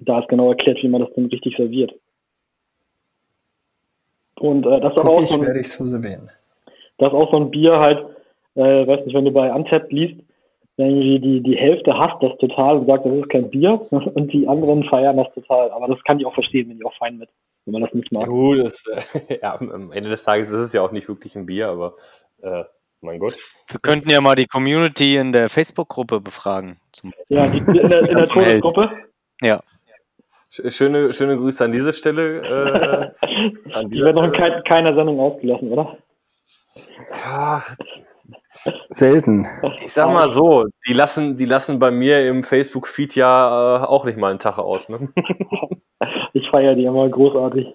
E: Da ist genau erklärt, wie man das dann richtig serviert. Und äh, das ist aber
C: Guck
E: auch
C: ich,
E: so ein,
C: werde ich so servieren.
E: das ist auch so ein Bier halt, äh, weiß nicht, wenn du bei Untapped liest, irgendwie die, die Hälfte hasst das total und sagt, das ist kein Bier und die anderen feiern das total. Aber das kann ich auch verstehen, bin ich auch fein mit, wenn man das nicht mag.
B: Gut, das, äh, ja, am Ende des Tages ist es ja auch nicht wirklich ein Bier, aber äh, mein Gott.
D: Wir könnten ja mal die Community in der Facebook-Gruppe befragen. Zum
E: Ja, die, in der, in der. Todesgruppe.
D: ja.
B: Sch- Schöne, schöne Grüße an diese Stelle. Äh, an
E: Die werden noch in kein, keiner Sendung ausgelassen, oder?
B: Ja,
C: Selten.
B: ich sag mal so, die lassen, die lassen bei mir im Facebook-Feed ja äh, auch nicht mal einen Tag aus. Ne?
E: Ich feiere die immer großartig.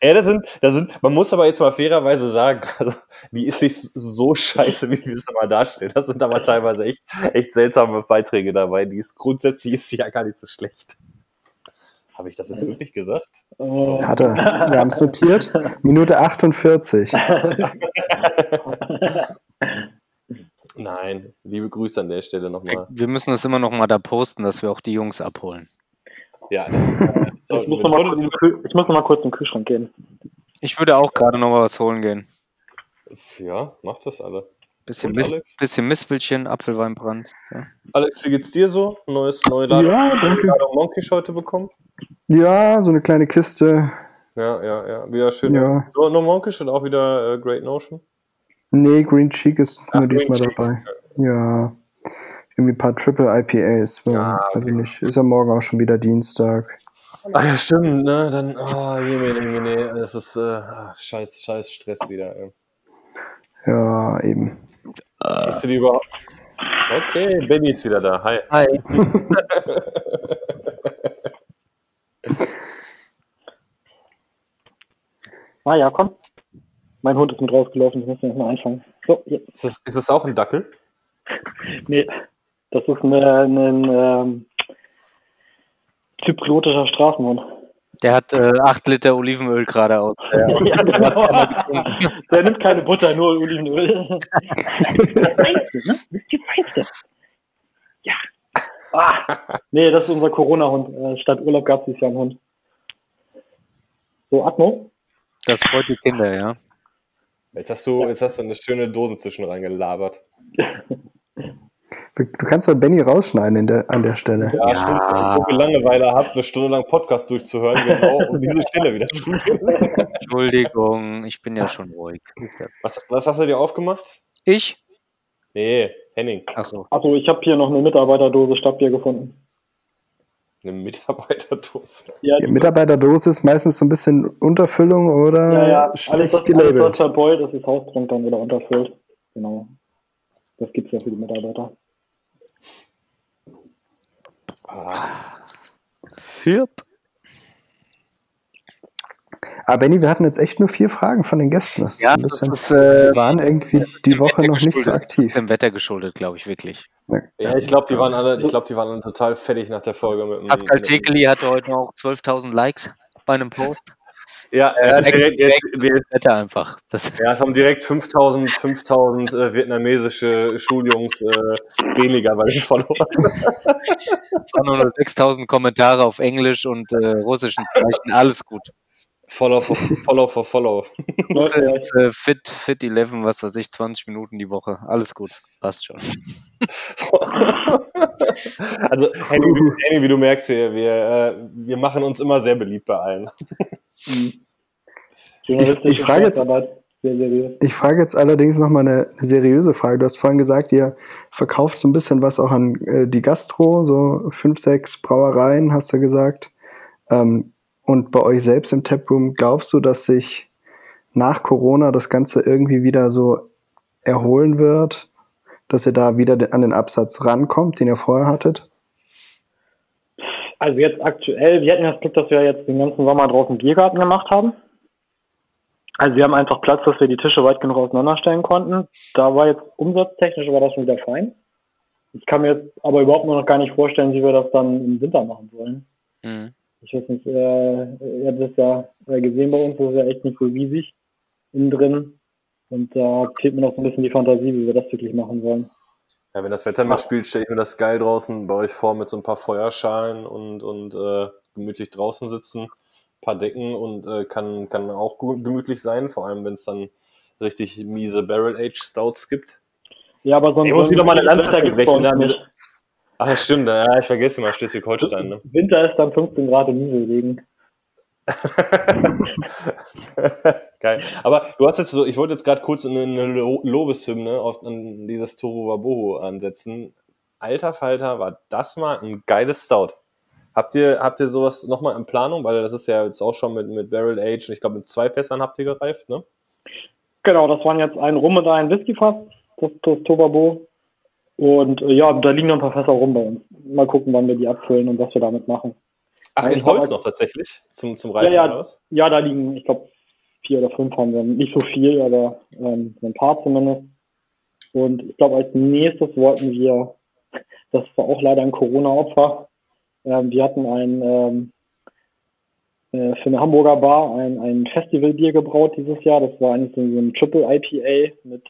B: Ja, das sind, das sind, man muss aber jetzt mal fairerweise sagen, also, die ist nicht so scheiße, wie wir es immer darstellen. Das sind aber teilweise echt, echt seltsame Beiträge dabei. Die ist grundsätzlich ist sie ja gar nicht so schlecht. Habe ich das jetzt wirklich gesagt?
E: Äh,
C: Hat er. Wir haben es notiert. Minute 48.
B: Nein, liebe Grüße an der Stelle nochmal.
D: Wir müssen das immer noch mal da posten, dass wir auch die Jungs abholen.
B: Ja,
E: ich, muss noch mal kurz in den Kühl- ich muss noch mal kurz in den Kühlschrank gehen.
D: Ich würde auch gerade noch mal was holen gehen.
B: ja, macht das alle.
D: Bisschen,
B: Und
D: Mis
B: Alex?
D: bisschen Mispelchen, Apfelweinbrand. Ja.
B: Alex, wie geht's dir so? Neues, neue Ladung,
C: Ja, danke.
B: Ladung Monkish heute bekommen?
C: Ja, so eine kleine Kiste.
B: Ja, ja, ja. Wieder schön.
C: Ja.
B: Nur, nur Monkish und auch wieder äh, Great Notion.
C: Nee, Green Cheek ist
B: Ach,
C: nur
B: Green
C: diesmal
B: Cheek,
C: dabei. Ja. Irgendwie ein paar Triple IPAs. Ja, Also nicht. Ist ja morgen auch schon wieder Dienstag.
B: Ah ja, stimmt, ne? Dann, ah, jemine, jemine, das ist, äh, ah, scheiß, scheiß Stress wieder. Ey.
C: Ja, eben.
B: Kriegst du die überhaupt? Okay, Benny ist wieder da. Hi.
D: Hi.
E: Ah ja, komm. Mein Hund ist mit rausgelaufen, ich muss den mal einfangen. So, jetzt.
B: Ist das, ist das auch ein Dackel?
E: Nee, das ist eine, eine, ähm, Zypriotischer Straßenhund.
D: Der hat äh, 8 Liter Olivenöl gerade aus.
E: Ja, genau. Der nimmt keine Butter, nur Olivenöl. Das Feinste, ne? Das ist die Feinste. Ja. Ah. Nee, das ist unser Corona-Hund. Äh, Statt Urlaub gab es dieses Jahr einen Hund. So, Atmo?
D: Das freut die Kinder, ja.
B: Jetzt hast du, jetzt hast du eine schöne Dosen zwischen reingelabert.
C: Du kannst doch Benny rausschneiden in der, an der Stelle.
B: Ja, stimmt. Wenn ihr so viel Langeweile habt, eine Stunde lang Podcast durchzuhören, genau, um diese Stelle wieder zu.
D: Entschuldigung, ich bin ja schon ruhig.
B: Was, was hast du dir aufgemacht?
D: Ich?
B: Nee, Henning.
D: Achso.
E: Also ich habe hier noch eine Mitarbeiterdose Stadtbier gefunden.
B: Eine Mitarbeiterdose.
E: Ja,
C: Die Mitarbeiterdose ist meistens so ein bisschen Unterfüllung oder
E: ja, ja. Alles,
C: schlecht
E: was, alles, was
C: gelabelt.
E: verbeult, ist das Haustrunk dann wieder unterfüllt. Genau. Das gibt's ja für die Mitarbeiter.
B: Ah,
D: Hüb.
C: Aber Benny, wir hatten jetzt echt nur vier Fragen von den Gästen. Das ist
D: Ja,
C: ein
D: das
C: bisschen,
D: ist, äh,
C: die waren irgendwie die Woche noch nicht so aktiv.
D: Dem Wetter geschuldet, glaube ich, wirklich.
B: ja, ich glaube, die waren alle, ich glaube, die waren alle total fertig nach der Folge mit dem.
D: Pascal Tekeli hatte heute noch 12.000 Likes bei einem Post.
B: Ja, er hat direkt,
D: direkt-
B: direkt,
D: Wetter einfach. Das
B: ja, es haben direkt 5000, 5000 äh, vietnamesische Schuljungs äh, weniger bei den Followern.
D: waren nur noch 6.000 Kommentare auf Englisch und äh, russischen Zeichen. Alles gut.
B: Follow for Follow for Follow.
E: Leute,
D: Jetzt, äh, fit, fit 11, was weiß ich, 20 Minuten die Woche. Alles gut. Passt schon.
B: Also, wie, Henning, wie du merkst, wir, wir, äh, wir machen uns immer sehr beliebt bei allen.
E: journalistische
C: Ich- ich frage jetzt-. Ich frage jetzt allerdings nochmal eine, eine seriöse Frage. Du hast vorhin gesagt, ihr verkauft so ein bisschen was auch an äh, die Gastro, so fünf, sechs Brauereien, hast du gesagt. Ähm, und bei euch selbst im Taproom, glaubst du, dass sich nach Corona das Ganze irgendwie wieder so erholen wird? Dass ihr da wieder de- an den Absatz rankommt, den ihr vorher hattet?
E: Also jetzt aktuell, wir hatten ja das Glück, dass wir jetzt den ganzen Sommer draußen Biergarten gemacht haben. Also wir haben einfach Platz, dass wir die Tische weit genug auseinanderstellen konnten. Da war jetzt umsatztechnisch war das schon wieder fein. Ich kann mir jetzt aber überhaupt noch gar nicht vorstellen, wie wir das dann im Winter machen wollen.
D: Mhm.
E: Ich weiß nicht, äh, ihr habt das ja äh, gesehen bei uns, das ist ja echt nicht so riesig innen drin. Und da fehlt mir noch so ein bisschen die Fantasie, wie wir das wirklich machen wollen.
B: Ja, wenn das Wetter mitspielt, stelle ich mir das geil draußen bei euch vor mit so ein paar Feuerschalen und, und äh, gemütlich draußen sitzen, paar Decken und äh, kann, kann auch gemütlich sein, vor allem wenn es dann richtig miese Barrel-Age Stouts gibt.
E: Ja, aber so ein
B: Ich muss
E: ein
B: wieder mal eine Lanze brechen, diese-. Ach, stimmt, ja, ich vergesse immer Schleswig-Holstein, ne?
E: Winter ist dann 15 Grad und Nieselregen.
B: Geil. Aber du hast jetzt so, ich wollte jetzt gerade kurz eine, eine Lo- Lobeshymne auf an dieses Toro Wabohu ansetzen. Alter Falter, war das mal ein geiles Stout. Habt ihr, habt ihr sowas nochmal in Planung? Weil das ist ja jetzt auch schon mit, mit Barrel Age und ich glaube mit zwei Fässern habt ihr gereift, ne?
E: Genau, das waren jetzt ein Rum und ein Whiskyfass, das, das Tobabo. Und äh, ja, da liegen noch ein paar Fässer rum bei uns. Mal gucken, wann wir die abfüllen und was wir damit machen.
B: Ach, in
E: glaub,
B: Holz
E: also-
B: noch tatsächlich? Zum, zum Reifen
E: Ja, ja. Ja, da liegen, ich glaube, vier oder fünf haben wir. Nicht so viel, aber ähm, ein paar zumindest. Und ich glaube, als nächstes wollten wir, das war auch leider ein Corona-Opfer, ähm, wir hatten ein ähm, äh, für eine Hamburger Bar ein, ein Festivalbier gebraut dieses Jahr. Das war eigentlich so ein Triple IPA mit,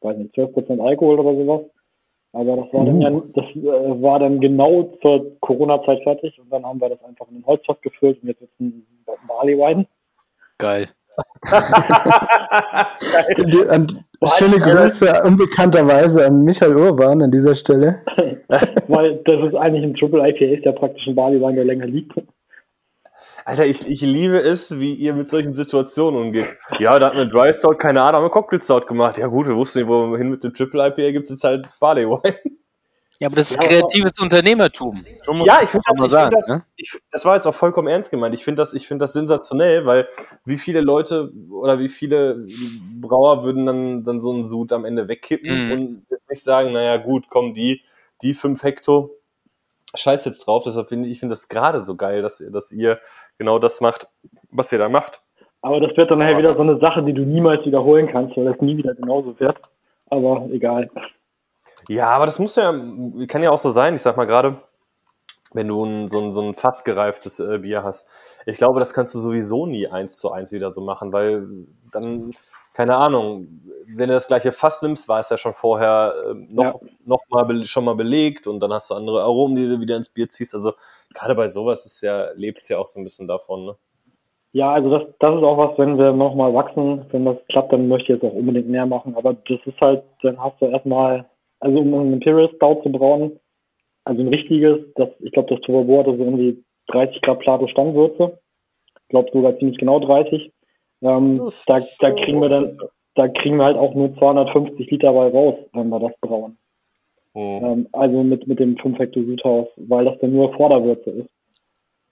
E: weiß nicht, 12% Alkohol oder sowas. Aber das war dann ja, das äh, war dann genau zur Corona-Zeit fertig und dann haben wir das einfach in ein Holzfass gefüllt und jetzt ist ein Barley Wine.
D: Geil.
C: Die, an, schöne Grüße unbekannterweise an Michael Urban an dieser Stelle.
E: Weil das ist eigentlich ein Triple IPA, ist ja praktisch ein Barley Wine, der länger liegt.
B: Alter, ich, ich liebe es, wie ihr mit solchen Situationen umgeht. Ja, da hat man Dry Stout, keine Ahnung, haben wir Cocktail Stout gemacht. Ja gut, wir wussten nicht, wo wir hin mit dem Triple IPA gibt es jetzt halt Barley Wine.
D: Ja, aber das ist
E: Ja,
D: kreatives Unternehmertum.
B: Ja, ich finde das, ich
D: sagen,
B: find das,
D: ne?
B: ich, das war jetzt auch vollkommen ernst gemeint. Ich finde das, ich finde das sensationell, weil wie viele Leute oder wie viele Brauer würden dann, dann so einen Sud am Ende wegkippen
D: Mhm.
B: und jetzt nicht sagen, naja gut, komm, die, die fünf Hekto, scheiß jetzt drauf. Deshalb finde ich, ich finde das gerade so geil, dass, ihr- dass ihr genau das macht, was ihr da macht.
E: Aber das wird dann nachher wieder so eine Sache, die du niemals wiederholen kannst, weil das nie wieder genauso wird. Aber egal.
B: Ja, aber das muss ja, kann ja auch so sein. Ich sag mal gerade, wenn du ein, so ein, so ein fast gereiftes äh, Bier hast. Ich glaube, das kannst du sowieso nie eins zu eins wieder so machen, weil dann, keine Ahnung, wenn du das gleiche Fass nimmst, war es ja schon vorher äh, noch,
E: Ja.
B: noch mal schon mal belegt und dann hast du andere Aromen, die du wieder ins Bier ziehst. Also gerade bei sowas ist ja, lebt es ja auch so ein bisschen davon, ne?
E: Ja, also das, das ist auch was, wenn wir nochmal wachsen, wenn das klappt, dann möchte ich jetzt auch unbedingt mehr machen. Aber das ist halt, dann hast du erstmal, also um ein Imperial Stout zu brauen, also ein richtiges, das, ich glaube, das Turbo hatte so um die 30 Grad Plato Stammwürze. Ich glaube sogar ziemlich genau 30. Ähm, da, da kriegen wir dann, da kriegen wir halt auch nur 250 Liter bei raus, wenn wir das brauen.
B: Mhm.
E: Ähm, also mit, mit dem 5 Hektar Südhaus, weil das dann nur Vorderwürze ist.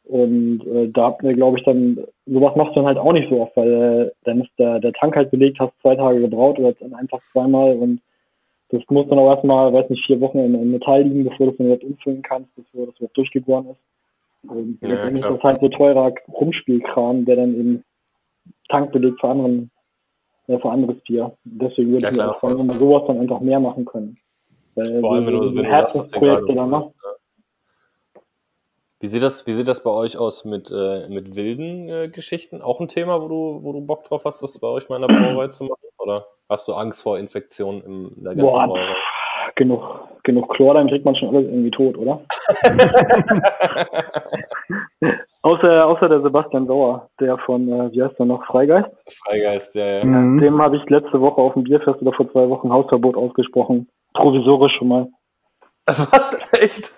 E: Und äh, da hatten wir, glaube ich, dann, sowas machst du dann halt auch nicht so oft, weil äh, dann ist der, der Tank halt belegt, hast zwei Tage gebraut oder dann einfach zweimal und das muss dann auch erstmal, weiß nicht, vier Wochen in, in Metall liegen, bevor du es dann überhaupt umfüllen kannst, bevor das überhaupt durchgegoren ist. Und
B: Ja, klar.
E: ist das halt so teurer Rumspielkram, der dann eben Tank belegt für anderen, äh, für anderes Bier. Deswegen würde
B: Ja,
E: ich auch freuen, wenn wir sowas dann einfach mehr machen können. Weil
B: Vor allem, wenn du, wenn du
E: Herzensprojekte dann, ne?
B: Wie sieht das, wie sieht das bei euch aus mit, äh, mit wilden äh, Geschichten? Auch ein Thema, wo du, wo du Bock drauf hast, das bei euch mal in der Brauerei zu machen? Oder hast du Angst vor Infektionen in der ganzen
E: Boah,
B: Brauerei?
E: genug, genug Chlor, dann kriegt man schon alles irgendwie tot, oder? außer, außer der Sebastian Sauer, der von, äh, wie heißt der noch, Freigeist?
B: Freigeist, ja, ja.
C: Mhm.
E: Dem habe ich letzte Woche auf dem Bierfest oder vor zwei Wochen Hausverbot ausgesprochen. Provisorisch schon mal.
B: Was? Echt?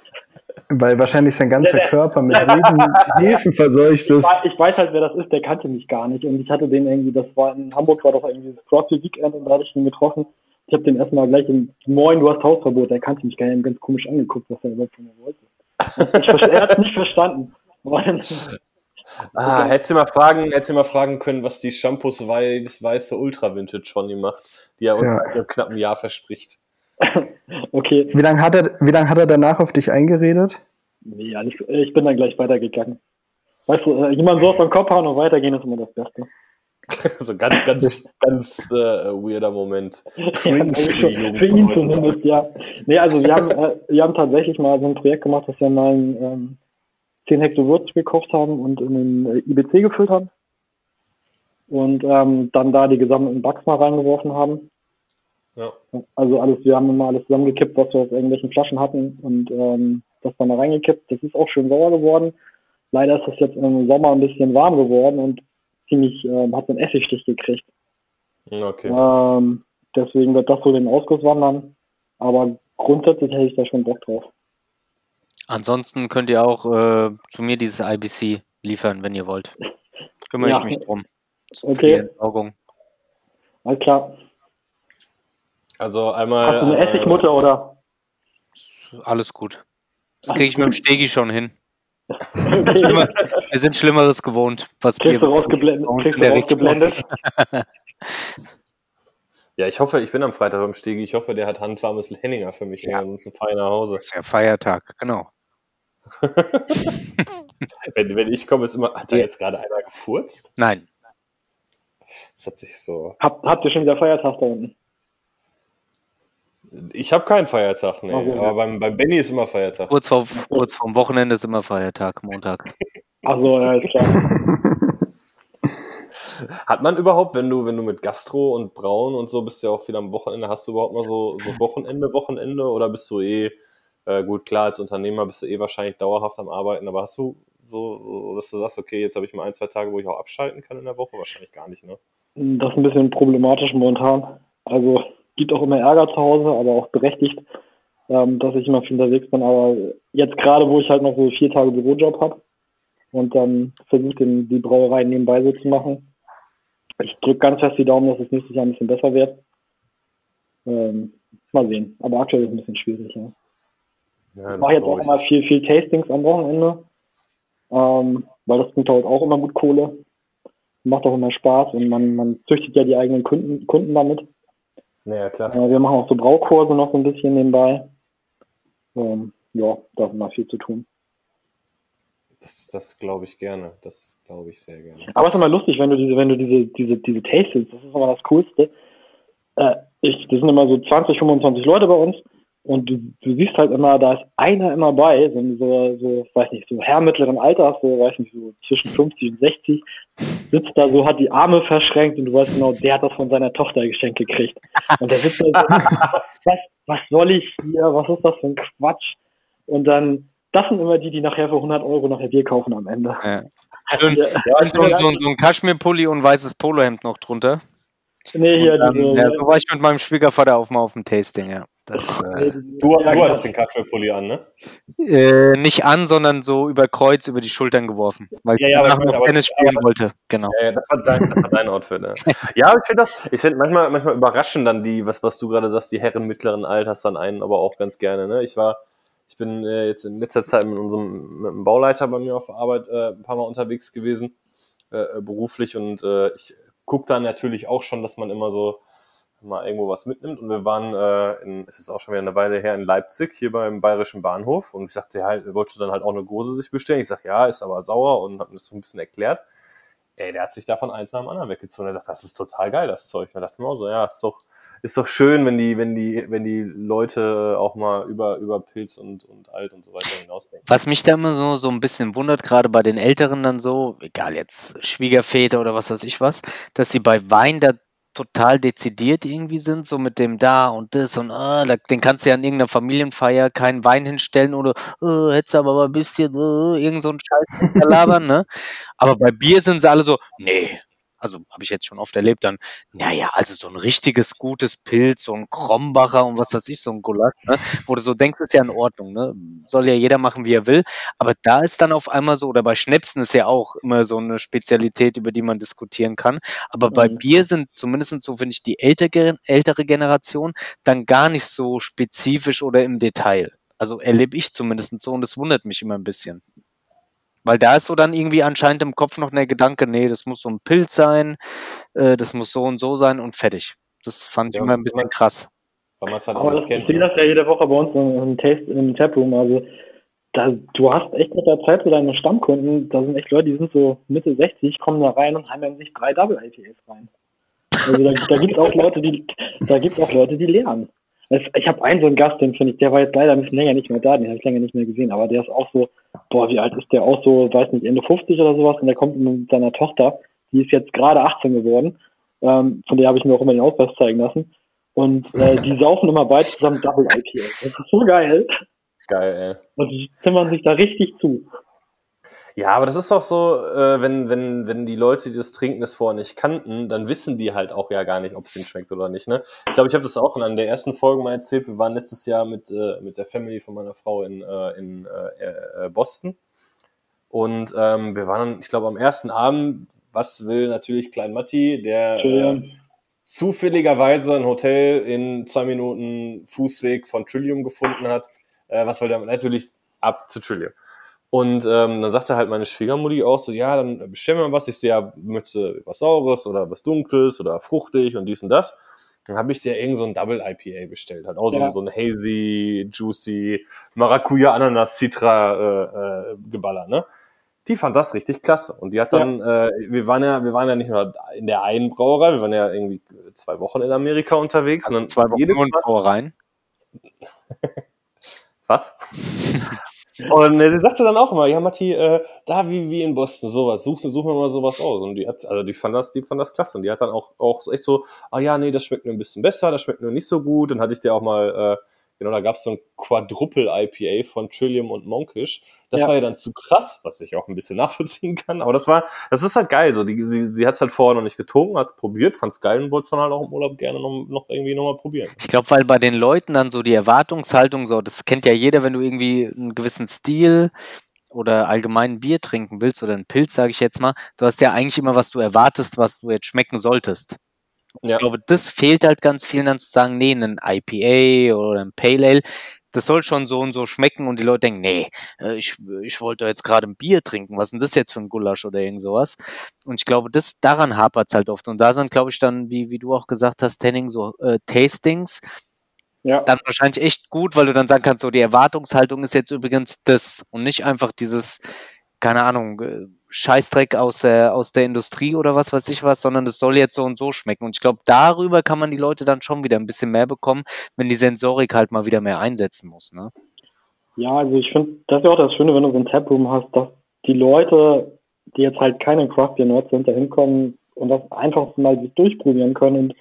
C: Weil wahrscheinlich sein ganzer
E: Ja, der-
C: Körper mit Hefen verseucht ist.
E: Ich weiß halt, wer das ist, der kannte mich gar nicht. Und ich hatte den irgendwie, das war in Hamburg, war das irgendwie das Crosby Weekend und da hatte ich ihn getroffen. Ich habe den erstmal gleich im Moin, du hast Hausverbot. Der kannte mich gar nicht, ganz komisch angeguckt, was er überhaupt von mir wollte. Ich, er hat nicht verstanden.
B: Ah, hättest du mal fragen, hättest du mal fragen können, was die Shampoos weiß, weiße Ultra Vintage von ihm macht, die er uns
C: Ja.
B: in einem knappen Jahr verspricht.
E: okay,
C: Wie lange hat, er, wie hat er danach auf dich eingeredet?
E: nee, alles, ich bin dann gleich weitergegangen. Weißt du, äh, jemand so auf den Kopf hauen und weitergehen ist immer das Beste.
B: so ganz, ganz, ganz äh, weirder Moment. Cringe
E: also
B: für Jugend
E: ihn zumindest, ja. Nee, also wir haben, äh, wir haben tatsächlich mal so ein Projekt gemacht, dass wir mal ein, ähm, 10 Hektar Würze gekauft haben und in den äh, IBC gefüllt haben. Und ähm, dann da die gesammelten Bugs mal reingeworfen haben.
B: Ja.
E: Also alles, wir haben immer alles zusammengekippt, was wir aus irgendwelchen Flaschen hatten und ähm, das dann mal reingekippt. Das ist auch schön sauer geworden. Leider ist das jetzt im Sommer ein bisschen warm geworden und ziemlich, ähm, hat einen Essigstich gekriegt.
B: Okay.
E: Ähm, deswegen wird das so den Ausguss wandern. Aber grundsätzlich hätte ich da schon Bock drauf.
D: Ansonsten könnt ihr auch äh, zu mir dieses IBC liefern, wenn ihr wollt. Kümmere
E: Ja.
D: ich mich drum. Für
E: Okay.
D: die Entsorgung.
E: Alles klar.
B: Also einmal.
E: Hast du eine
B: äh,
E: Essigmutter oder?
D: Alles gut. Das kriege ich mit dem Stegi schon hin.
E: Okay.
D: Schlimmer, wir sind Schlimmeres gewohnt, was
E: Kriegst du rausgeblendet? Kriegst du rausgeblendet?
B: Ja, ich hoffe, ich bin am Freitag beim Stegi. Ich hoffe, der hat handwarmes Henninger für mich.
D: Ja.
B: Und ist fein nach Hause.
D: Das ist ja Feiertag, genau.
B: Wenn, wenn ich komme, ist immer. Hat da jetzt gerade einer gefurzt?
D: Nein,
B: Das hat sich so.
E: Hab, habt ihr schon wieder Feiertag da unten?
B: Ich habe keinen Feiertag, nee.
E: Okay.
B: Aber beim, beim Benny ist immer Feiertag.
D: kurz, vor, kurz vorm Wochenende ist immer Feiertag, Montag.
E: Also, ja, ist klar.
B: Hat man überhaupt, wenn du, wenn du mit Gastro und Brauen und so bist ja auch viel am Wochenende, hast du überhaupt mal so, so Wochenende, Wochenende oder bist du eh, äh, gut, klar, als Unternehmer bist du eh wahrscheinlich dauerhaft am Arbeiten, aber hast du so, so dass du sagst, okay, jetzt habe ich mal ein, zwei Tage, wo ich auch abschalten kann in der Woche? Wahrscheinlich gar nicht, ne?
E: Das ist ein bisschen problematisch momentan. Also, gibt auch immer Ärger zu Hause, aber auch berechtigt, ähm, dass ich immer viel unterwegs bin. Aber jetzt gerade, wo ich halt noch so vier Tage Bürojob habe und dann versuche, die Brauerei nebenbei so zu machen. Ich drücke ganz fest die Daumen, dass es nächstes Jahr ein bisschen besser wird. Ähm, mal sehen. Aber aktuell ist es ein bisschen schwierig, ja.
B: Ja,
E: Ich mache jetzt auch immer viel, viel Tastings am Wochenende, ähm, weil das bringt halt auch immer gut Kohle. Macht auch immer Spaß und man, man züchtet ja die eigenen Kunden, Kunden damit.
B: Naja, klar.
E: Äh, wir machen auch so Braukurse noch so ein bisschen nebenbei. Ähm, ja, da ist immer viel zu tun.
B: Das, das glaube ich gerne. Das glaube ich sehr gerne.
E: Aber es ist immer lustig, wenn du diese, wenn du diese, diese, diese Tastings, das ist immer das Coolste. Äh, ich, das sind immer so 20, 25 Leute bei uns Und du, du siehst halt immer, da ist einer immer bei, so, so, so weiß nicht, so Herr mittleren Alters, so, weiß nicht, so zwischen 50 und 60, sitzt da so, hat die Arme verschränkt und du weißt genau, der hat das von seiner Tochter geschenkt gekriegt. Und der sitzt da so, was, was soll ich hier, was ist das für ein Quatsch? Und dann, das sind immer die, die nachher für 100 Euro nachher Bier kaufen am Ende.
D: Ja. Schön. Ja, so, so, so ein Kaschmirpulli und weißes Polohemd noch drunter.
E: Nee, hier,
D: Dann,
E: diese,
D: ja, so war ich mit meinem Schwiegervater auf mal auf dem Tasting, ja. Das, äh,
B: Du, du
E: genau.
B: hattest den Kaschmirpulli an, ne?
D: äh, nicht an, sondern so über Kreuz, über die Schultern geworfen, weil
B: Ja,
D: ich
B: ja, ich meine,
D: noch
B: aber-
D: Tennis spielen
B: aber-
D: wollte. Genau.
B: Ja, das war dein, das war dein Outfit. Ja, ja aber ich finde das, ich finde manchmal, manchmal überraschen dann die, was, was du gerade sagst, die Herren mittleren Alters dann einen aber auch ganz gerne. Ne? Ich war, ich bin äh, jetzt in letzter Zeit mit unserem mit einem Bauleiter bei mir auf der Arbeit äh, ein paar Mal unterwegs gewesen, äh, beruflich und äh, ich gucke da natürlich auch schon, dass man immer so mal irgendwo was mitnimmt und wir waren, äh, in, es ist auch schon wieder eine Weile her, in Leipzig, hier beim Bayerischen Bahnhof und ich sagte, ja, er wollte dann halt auch eine Gose sich bestellen. Ich sag, ja, ist aber sauer und habe mir das so ein bisschen erklärt. Ey, der hat sich davon eins nach dem anderen weggezogen. Er sagt, das ist total geil, das Zeug. Und da dachte ich mir auch so, ja, ist doch, ist doch schön, wenn die, wenn die, wenn die Leute auch mal über, über Pilz und, und alt und so weiter hinausdenken.
D: Was mich da immer so, so ein bisschen wundert, gerade bei den Älteren dann so, egal jetzt Schwiegerväter oder was weiß ich was, dass sie bei Wein da total dezidiert irgendwie sind, so mit dem da und das und ah, da, den kannst du ja an irgendeiner Familienfeier keinen Wein hinstellen oder äh, hättest du aber mal ein bisschen äh, irgend so einen Scheiß labern, ne? Aber bei Bier sind sie alle so, nee, also habe ich jetzt schon oft erlebt, dann, naja, also so ein richtiges gutes Pilz, so ein Krombacher und was weiß ich, so ein Gulasch, ne? wo du so denkst, ist ja in Ordnung, ne? soll ja jeder machen, wie er will, aber da ist dann auf einmal so, oder bei Schnäpsen ist ja auch immer so eine Spezialität, über die man diskutieren kann, aber bei
E: Mhm.
D: Bier sind zumindest so, finde ich, die ältere, ältere Generation dann gar nicht so spezifisch oder im Detail. Also erlebe ich zumindest so und das wundert mich immer ein bisschen. Weil da ist so dann irgendwie anscheinend im Kopf noch der Gedanke, nee, das muss so ein Pilz sein, äh, das muss so und so sein und fertig. Das fand ich
B: Ja,
D: immer ein bisschen krass.
B: Weil man es halt
E: Aber
B: auch
E: das,
B: nicht
E: ich
B: kennt.
E: sehe das ja jede Woche bei uns im, im, Taste, im Taproom. Also da, du hast echt mit der Zeit so deine Stammkunden, da sind echt Leute, die sind so Mitte 60, kommen da rein und heimern sich drei Double IPAs rein. Also da, da gibt es auch Leute, die da gibt's auch Leute, die lernen. Ich habe einen so einen Gast, den finde ich, der war jetzt leider ein bisschen länger nicht mehr da, den habe ich länger nicht mehr gesehen, aber der ist auch so, boah, wie alt ist der auch so, weiß nicht, Ende 50 oder sowas und der kommt mit seiner Tochter, die ist jetzt gerade 18 geworden, ähm, von der habe ich mir auch immer den Ausweis zeigen lassen. Und äh, die saufen immer beide zusammen Double IPA. Das ist so geil.
B: Geil, ey.
E: Und die zimmern sich da richtig zu.
B: Ja, aber das ist auch so, äh, wenn, wenn, wenn die Leute, die das trinken, das vorher nicht kannten, dann wissen die halt auch ja gar nicht, ob es ihnen schmeckt oder nicht. Ne? Ich glaube, ich habe das auch in einer der ersten Folgen mal erzählt. Wir waren letztes Jahr mit, äh, mit der Family von meiner Frau in, äh, in äh, äh, Boston. Und ähm, wir waren, ich glaube, am ersten Abend, was will natürlich Klein Matti, der äh, zufälligerweise ein Hotel in zwei Minuten Fußweg von Trillium gefunden hat. Äh, was soll der natürlich ab zu Trillium. Und ähm, dann sagte halt meine Schwiegermutti auch so, ja, dann bestellen wir mal was. Ich so, ja, möchtest du was Saures oder was Dunkles oder fruchtig und dies und das. Dann habe ich dir irgend so ein Double IPA bestellt. Halt auch so,
E: Ja.
B: so ein hazy, juicy, Maracuja, Ananas, Citra äh, äh, Geballer, ne? Die fand das richtig klasse. Und die hat dann, äh, wir waren ja, wir waren ja nicht nur in der einen Brauerei, wir waren ja irgendwie zwei Wochen in Amerika unterwegs. Und dann
D: Zwei Wochen
B: jedes Mal,
D: Brauereien.
B: was? Und äh, sie sagte dann auch immer, ja, Matti, äh, da wie, wie in Boston, sowas, such, such mir mal sowas aus. Und die hat, also die fand das, die fand das klasse. Und die hat dann auch, auch echt so, ah ja, nee, das schmeckt mir ein bisschen besser, das schmeckt mir nicht so gut. Dann hatte ich dir auch mal, äh, genau, da gab's so ein Quadruple IPA von Trillium und Monkish. Das
E: Ja.
B: war ja dann zu krass, was ich auch ein bisschen nachvollziehen kann. Aber das war, das ist halt geil. So, die, sie, sie hat's halt vorher noch nicht getrunken, hat's probiert, fand's geil und wollte es dann halt auch im Urlaub gerne noch, noch irgendwie nochmal probieren.
D: Ich glaube, weil bei den Leuten dann so die Erwartungshaltung so, das kennt ja jeder, wenn du irgendwie einen gewissen Stil oder allgemein Bier trinken willst oder einen Pilz, sage ich jetzt mal, du hast ja eigentlich immer, was du erwartest, was du jetzt schmecken solltest.
B: Ja.
D: Ich glaube, das fehlt halt ganz vielen dann zu sagen, nee, ein IPA oder ein Pale Ale, das soll schon so und so schmecken und die Leute denken, nee, äh, ich, ich wollte jetzt gerade ein Bier trinken, was ist denn das jetzt für ein Gulasch oder irgend sowas? Und ich glaube, das daran hapert es halt oft. Und da sind, glaube ich, dann, wie, wie du auch gesagt hast, Tanning, so äh, Tastings,
E: Ja.
D: dann wahrscheinlich echt gut, weil du dann sagen kannst, so die Erwartungshaltung ist jetzt übrigens das und nicht einfach dieses, keine Ahnung, äh, Scheißdreck aus der, aus der Industrie oder was weiß ich was, sondern es soll jetzt so und so schmecken. Und ich glaube, darüber kann man die Leute dann schon wieder ein bisschen mehr bekommen, wenn die Sensorik halt mal wieder mehr einsetzen muss. Ne?
E: Ja, also ich finde, das ist ja auch das Schöne, wenn du so ein Taproom hast, dass die Leute, die jetzt halt keine Craft Beer Nerds sind, da hinkommen und das einfach mal durchprobieren können und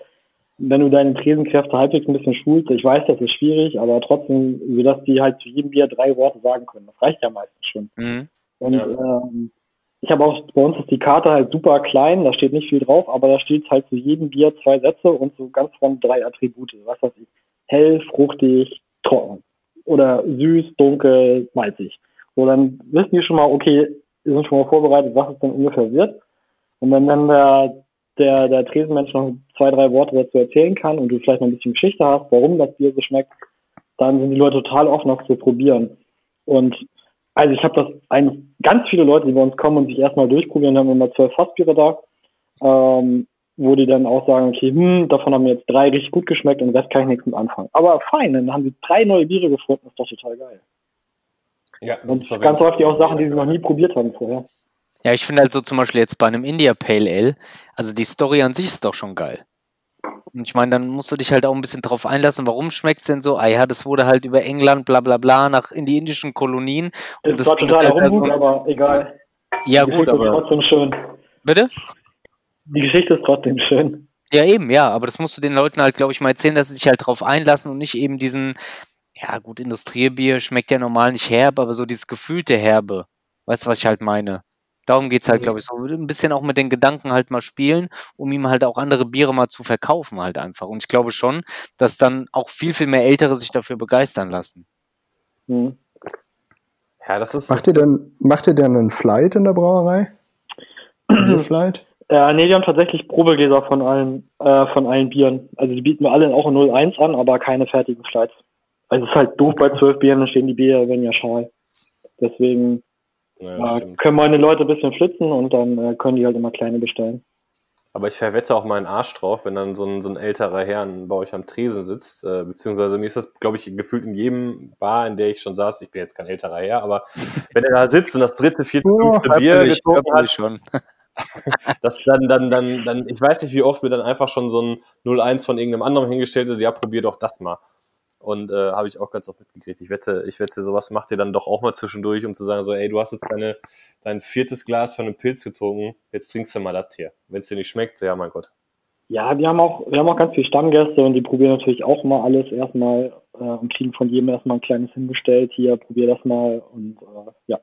E: wenn du deine Tresenkräfte halbwegs ein bisschen schulst, ich weiß, das ist schwierig, aber trotzdem, sodass die halt zu jedem Bier drei Worte sagen können. Das reicht ja meistens schon. Mhm. Und ja. ähm, ich habe auch, bei uns ist die Karte halt super klein, da steht nicht viel drauf, aber da steht halt zu jedem Bier zwei Sätze und so ganz vorne drei Attribute. Was weiß ich. Hell, fruchtig, trocken. Oder süß, dunkel, malzig. So, dann wissen die schon mal, okay, wir sind schon mal vorbereitet, was es denn ungefähr wird. Und wenn dann der der, der Tresenmensch noch zwei, drei Worte dazu erzählen kann und du vielleicht noch ein bisschen Geschichte hast, warum das Bier so schmeckt, dann sind die Leute total offen, auch zu probieren. Und also ich habe das eigentlich ganz viele Leute, die bei uns kommen und sich erstmal durchprobieren, haben immer zwölf Fassbiere da, ähm, wo die dann auch sagen, okay, hm, davon haben mir jetzt drei richtig gut geschmeckt und den Rest kann ich nichts mit anfangen. Aber fein, dann haben sie drei neue Biere gefunden, ist doch total geil. Ja, und ganz häufig auch Sachen, die sie noch nie probiert haben vorher.
D: Ja, ich finde halt so zum Beispiel jetzt bei einem India Pale Ale, also die Story an sich ist doch schon geil. Und ich meine, dann musst du dich halt auch ein bisschen drauf einlassen, warum schmeckt es denn so? Ah ja, das wurde halt über England, bla bla bla, nach in die indischen Kolonien.
E: Und das war total halt Humbug, aber egal.
D: Ja, die gut, aber.
E: Ist trotzdem schön.
D: Bitte?
E: Die Geschichte ist trotzdem schön.
D: Ja, eben, ja, aber das musst du den Leuten halt, glaube ich, mal erzählen, dass sie sich halt drauf einlassen und nicht eben diesen, ja gut, Industriebier schmeckt ja normal nicht herb, aber so dieses gefühlte Herbe. Weißt du, was ich halt meine? Darum geht es halt, glaube ich, so ein bisschen auch mit den Gedanken halt mal spielen, um ihm halt auch andere Biere mal zu verkaufen halt einfach. Und ich glaube schon, dass dann auch viel, viel mehr Ältere sich dafür begeistern lassen.
C: Mhm. Ja, das ist. Macht ihr denn, macht ihr denn einen Flight in der Brauerei?
E: Flight? Ja, nee, die haben tatsächlich Probegläser von allen, äh, von allen Bieren. Also die bieten wir alle auch in 01 an, aber keine fertigen Flights. Also es ist halt doof bei zwölf Bieren, dann stehen die Bier, wenn ja schal. Deswegen ja, können meine Leute ein bisschen flitzen und dann äh, können die halt immer kleine bestellen.
B: Aber ich verwette auch meinen Arsch drauf, wenn dann so ein, so ein älterer Herr bei euch am Tresen sitzt. Äh, beziehungsweise mir ist das, glaube ich, gefühlt in jedem Bar, in der ich schon saß, ich bin jetzt kein älterer Herr, aber wenn er da sitzt und das dritte, vierte, oh, fünfte Bier getrunken hat, schon. das dann, dann, dann, dann, ich weiß nicht, wie oft mir dann einfach schon so ein 01 von irgendeinem anderen hingestellt ist, ja, probier doch das mal. Und äh, habe ich auch ganz oft mitgekriegt. Ich wette, ich wette, sowas macht ihr dann doch auch mal zwischendurch, um zu sagen, so, ey, du hast jetzt deine, dein viertes Glas von einem Pilz getrunken, jetzt trinkst du mal das hier. Wenn es dir nicht schmeckt, ja, mein Gott.
E: Ja, wir haben auch, wir haben auch ganz viele Stammgäste und die probieren natürlich auch mal alles erstmal äh, und kriegen von jedem erstmal ein kleines hingestellt. Hier, probier das mal und äh, ja.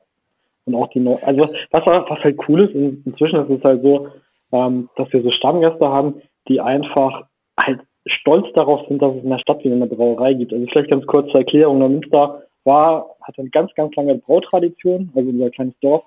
E: Und auch die, Neu also was, was halt cool ist, inzwischen ist es halt so, ähm, dass wir so Stammgäste haben, die einfach halt stolz darauf sind, dass es in der Stadt wieder eine Brauerei gibt. Also vielleicht ganz kurz zur Erklärung. Neumünster war, hat eine ganz, ganz lange Brautradition, also unser kleines Dorf.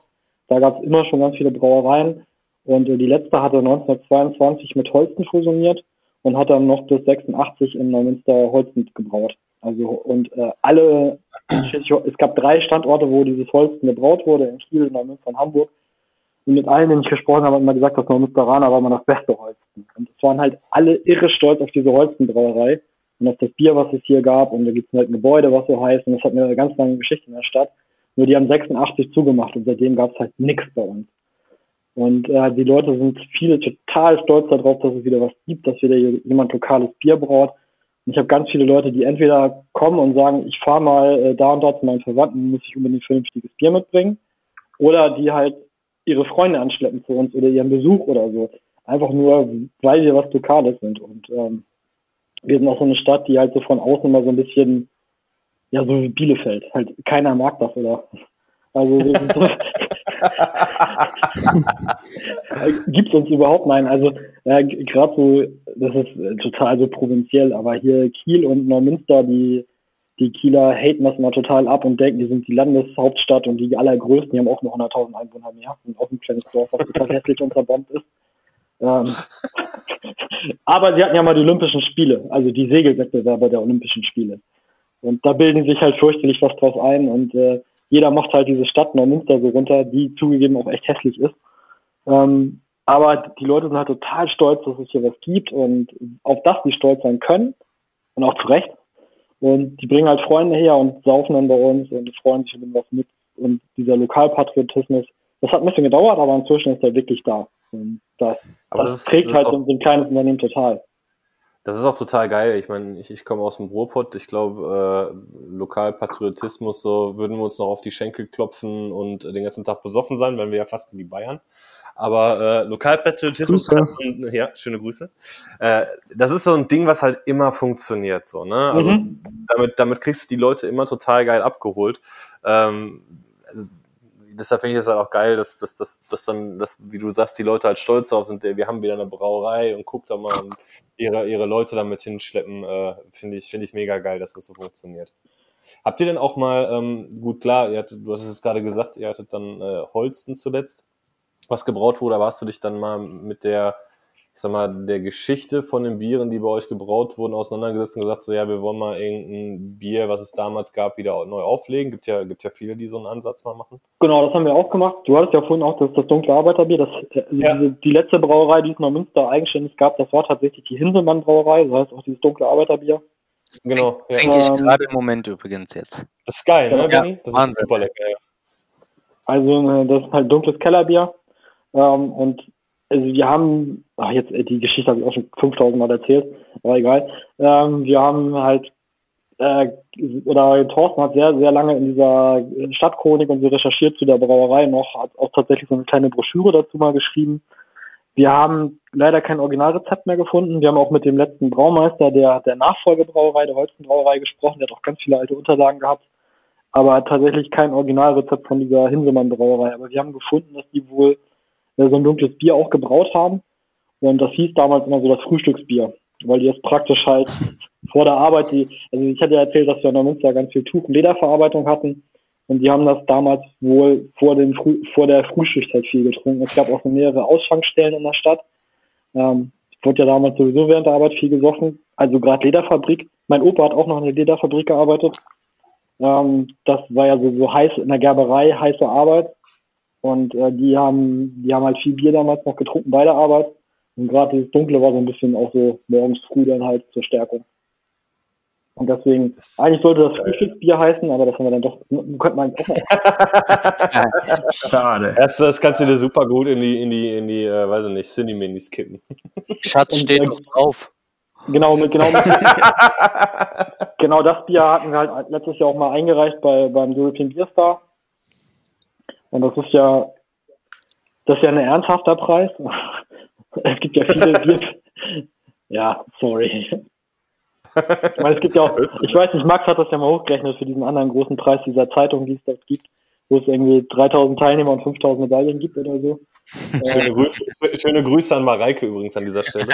E: Da gab es immer schon ganz viele Brauereien. Und äh, die letzte hatte 1922 mit Holsten fusioniert und hat dann noch bis 86 in Neumünster Holsten gebraut. Also und äh, alle, es gab drei Standorte, wo dieses Holsten gebraut wurde, in Kiel, Neumünster und Hamburg. Und mit allen, denen ich gesprochen habe, hat immer gesagt, dass Neumünsteraner war immer das beste Holsten. Und es waren halt alle irre stolz auf diese Holstenbrauerei und auf das Bier, was es hier gab. Und da gibt es halt ein Gebäude, was so heißt. Und das hat eine ganz lange Geschichte in der Stadt. Nur die haben 86 zugemacht und seitdem gab es halt nichts bei uns. Und äh, die Leute sind viele total stolz darauf, dass es wieder was gibt, dass wieder jemand lokales Bier braut. Und ich habe ganz viele Leute, die entweder kommen und sagen, ich fahre mal äh, da und da zu meinen Verwandten, muss ich unbedingt vernünftiges Bier mitbringen. Oder die halt ihre Freunde anschleppen zu uns oder ihren Besuch oder so. Einfach nur, weil wir was Lokales sind. Und ähm, wir sind auch so eine Stadt, die halt so von außen immer so ein bisschen, ja, so wie Bielefeld. Halt, keiner mag das, oder? Also, so, Gibt uns überhaupt nein. Also äh, gerade so, das ist äh, total so provinziell, aber hier Kiel und Neumünster, die die Kieler haten das immer total ab und denken, die sind die Landeshauptstadt und die allergrößten, die haben auch nur 100.000 Einwohner mehr und auch ein kleines Dorf, was total hässlich und zerbombt ist. Ähm, aber sie hatten ja mal die Olympischen Spiele, also die Segelwettbewerbe der Olympischen Spiele. Und da bilden sich halt fürchterlich was drauf ein und äh, jeder macht halt diese Stadt Neumünster so runter, die zugegeben auch echt hässlich ist. Ähm, aber die Leute sind halt total stolz, dass es hier was gibt und auf das die stolz sein können und auch zu Recht. Und die bringen halt Freunde her und saufen dann bei uns und freuen sich über was mit. Und dieser Lokalpatriotismus, das hat ein bisschen gedauert, aber inzwischen ist er wirklich da. Und das,
B: Aber
E: das,
B: das
E: trägt
B: das
E: halt so ein kleines Unternehmen total.
B: Das ist auch total geil. Ich meine, ich, ich komme aus dem Ruhrpott. Ich glaube, äh, Lokalpatriotismus, so würden wir uns noch auf die Schenkel klopfen und den ganzen Tag besoffen sein, wenn wir ja fast wie die Bayern. Aber äh, Lokalpatriotismus, ein- ja, schöne Grüße. Äh, das ist so ein Ding, was halt immer funktioniert, so, ne? Also
E: Mhm.
B: damit, damit kriegst du die Leute immer total geil abgeholt. Ähm, also, deshalb finde ich es halt auch geil, dass, dass, dass, dass dann, dass, wie du sagst, die Leute halt stolz drauf sind, wir haben wieder eine Brauerei und guck da mal und ihre, ihre Leute damit hinschleppen, äh, finde ich, finde ich mega geil, dass das so funktioniert. Habt ihr denn auch mal, ähm, gut klar, ihr hattet, du hast es gerade gesagt, ihr hattet dann äh, Holsten zuletzt, was gebraut wurde, aber hast du dich dann mal mit der, ich sag mal, der Geschichte von den Bieren, die bei euch gebraut wurden, auseinandergesetzt und gesagt, so ja, wir wollen mal irgendein Bier, was es damals gab, wieder neu auflegen? Gibt ja, gibt ja viele, die so einen Ansatz mal machen.
E: Genau, das haben wir auch gemacht. Du hattest ja vorhin auch das, das dunkle Arbeiterbier. Das, äh,
B: Ja.
E: diese, die letzte Brauerei, die es in Münster eigenständig gab, das war tatsächlich die Hinselmann Brauerei. Das heißt auch dieses dunkle Arbeiterbier.
B: Genau. Ja.
D: Trinke ich
E: Ähm,
D: gerade im Moment übrigens jetzt.
B: Das ist geil, ne,
E: Ja,
B: Danny? Das
D: Wahnsinn.
B: ist super lecker, ja.
E: Also äh, das ist halt dunkles Kellerbier. Ähm, und also wir haben, ach jetzt äh, die Geschichte habe ich auch schon 5000 Mal erzählt, aber egal. Ähm, wir haben halt äh, oder Thorsten hat sehr, sehr lange in dieser Stadtchronik und so recherchiert zu der Brauerei noch, hat auch tatsächlich so eine kleine Broschüre dazu mal geschrieben. Wir haben leider kein Originalrezept mehr gefunden. Wir haben auch mit dem letzten Braumeister der, der Nachfolgebrauerei, der Holzenbrauerei gesprochen. Der hat auch ganz viele alte Unterlagen gehabt. Aber tatsächlich kein Originalrezept von dieser Hinsemann Brauerei. Aber wir haben gefunden, dass die wohl so ein dunkles Bier auch gebraut haben. Und das hieß damals immer so das Frühstücksbier. Weil die es praktisch halt vor der Arbeit, die, also ich hatte ja erzählt, dass wir in Neumünster ganz viel Tuch- und Lederverarbeitung hatten. Und die haben das damals wohl vor, den Früh, vor der Frühschichtzeit viel getrunken. Es gab auch so mehrere Ausschankstellen in der Stadt. Ähm, es wurde ja damals sowieso während der Arbeit viel gesoffen. Also gerade Lederfabrik. Mein Opa hat auch noch in der Lederfabrik gearbeitet. Ähm, das war ja so, so heiß in der Gerberei, heiße Arbeit. Und äh, die haben, die haben halt viel Bier damals noch getrunken bei der Arbeit. Und gerade dieses Dunkle war so ein bisschen auch so morgens früh dann halt zur Stärkung. Und deswegen, eigentlich sollte das Frühstücksbier heißen, aber das haben wir dann doch, könnte man auch mal
C: Schade.
B: Das, das kannst du dir super gut in die, in die, in die, äh, weiß ich nicht, Cineminis kippen.
D: Schatz
E: Und,
D: steht
E: äh,
D: noch drauf.
E: Genau, mit, genau, mit, genau das Bier hatten wir halt letztes Jahr auch mal eingereicht bei, beim European Beer Star. Und das ist ja, das ist ja ein ernsthafter Preis. Es gibt ja viele Bier. Ja, sorry. Ich meine, es gibt ja auch, ich weiß nicht, Max hat das ja mal hochgerechnet für diesen anderen großen Preis dieser Zeitung, die es dort gibt, wo es irgendwie 3000 Teilnehmer und 5000 Medaillen gibt oder so.
B: Schöne Grüße, schöne Grüße an Mareike übrigens an dieser Stelle.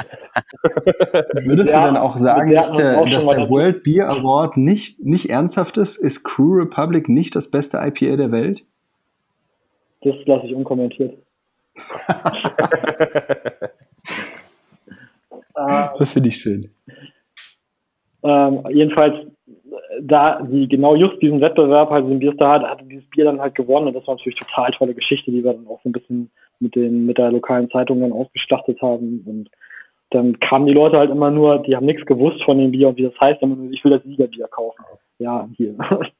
C: Würdest
E: Ja,
C: du denn auch sagen, dass der, dass der World Beer Award nicht, nicht ernsthaft ist? Ist Crew Republic nicht das beste IPA der Welt?
E: Das lasse ich unkommentiert.
C: Das finde ich schön.
E: Ähm, jedenfalls, da die genau just diesen Wettbewerb halt den Bierstar hat, hatte dieses Bier dann halt gewonnen und das war natürlich total tolle Geschichte, die wir dann auch so ein bisschen mit den mit der lokalen Zeitung dann ausgestattet haben und dann kamen die Leute halt immer nur, die haben nichts gewusst von dem Bier und wie das heißt, immer nur, ich will das Siegerbier kaufen. Ja, hier.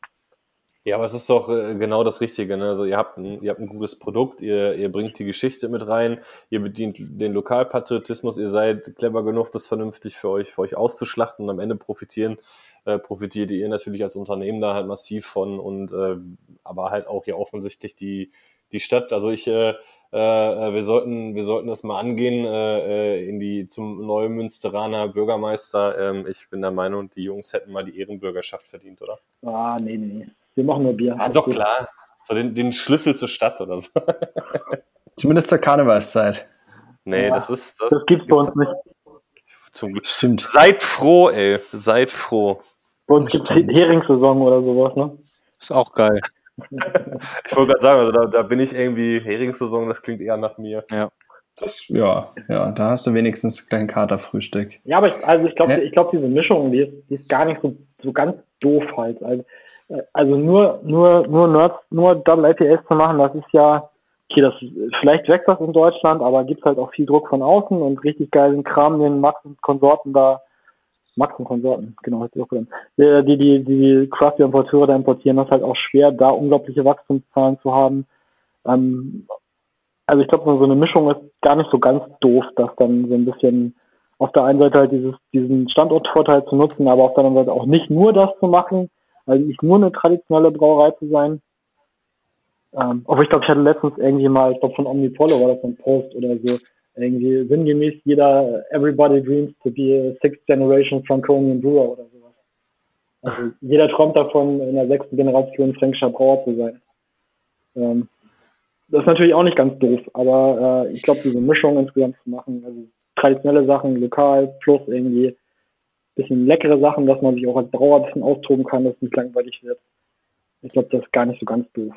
B: Ja, aber es ist doch äh, genau das Richtige. Ne? Also ihr habt, ein, ihr habt ein gutes Produkt, ihr, ihr bringt die Geschichte mit rein, ihr bedient den Lokalpatriotismus, ihr seid clever genug, das vernünftig für euch, für euch auszuschlachten und am Ende profitieren, äh, profitiert ihr natürlich als Unternehmen da halt massiv von und äh, aber halt auch ja offensichtlich die, die Stadt. Also ich äh, äh, wir sollten, wir sollten das mal angehen äh, äh, in die zum Neumünsteraner Bürgermeister. Ähm, ich bin der Meinung, die Jungs hätten mal die Ehrenbürgerschaft verdient, oder?
E: ah, nee, nee. Wir machen nur Bier.
B: Ah, doch, klar. So den, den Schlüssel zur Stadt oder so.
C: Zumindest zur Karnevalszeit.
B: Nee,
E: Ja,
B: das ist.
E: Das gibt's bei uns nicht.
B: Zum Glück.
C: Stimmt.
B: Seid froh, ey. Seid froh.
E: Bei uns gibt's Heringssaison oder sowas, ne?
D: Ist auch geil.
B: Ich wollte gerade sagen, also da, da bin ich irgendwie Heringssaison, das klingt eher nach mir.
C: Das, ja, ja, da hast du wenigstens gleich ein Katerfrühstück.
E: Ja, aber ich, also ich glaube,
C: Ja.
E: ich glaube, diese Mischung, die ist, die ist gar nicht so, so ganz doof halt. Also, also nur, nur, nur Nerds, nur Double IPAs zu machen, das ist ja, okay, das, vielleicht wächst das in Deutschland, aber gibt halt auch viel Druck von außen und richtig geilen Kram, den Max und Konsorten da, Max und Konsorten, genau, die, die, die, die Craft Importeure da importieren, das ist halt auch schwer, da unglaubliche Wachstumszahlen zu haben. Ähm, also ich glaube, so eine Mischung ist gar nicht so ganz doof, dass dann so ein bisschen auf der einen Seite halt dieses, diesen Standortvorteil zu nutzen, aber auf der anderen Seite auch nicht nur das zu machen, also nicht nur eine traditionelle Brauerei zu sein. Ähm, aber ich glaube, ich hatte letztens irgendwie mal, ich glaube von Omnipollo war das ein Post oder so, irgendwie sinngemäß jeder, everybody dreams to be a sixth generation Franconian Brewer oder sowas. Also jeder träumt davon, in der sechsten Generation fränkischer Brauer zu sein. Ähm, das ist natürlich auch nicht ganz doof, aber äh, ich glaube, diese Mischung insgesamt zu machen, also traditionelle Sachen, lokal, plus irgendwie bisschen leckere Sachen, dass man sich auch als Brauer ein bisschen austoben kann, dass es nicht langweilig wird. Ich glaube, das ist gar nicht so ganz doof.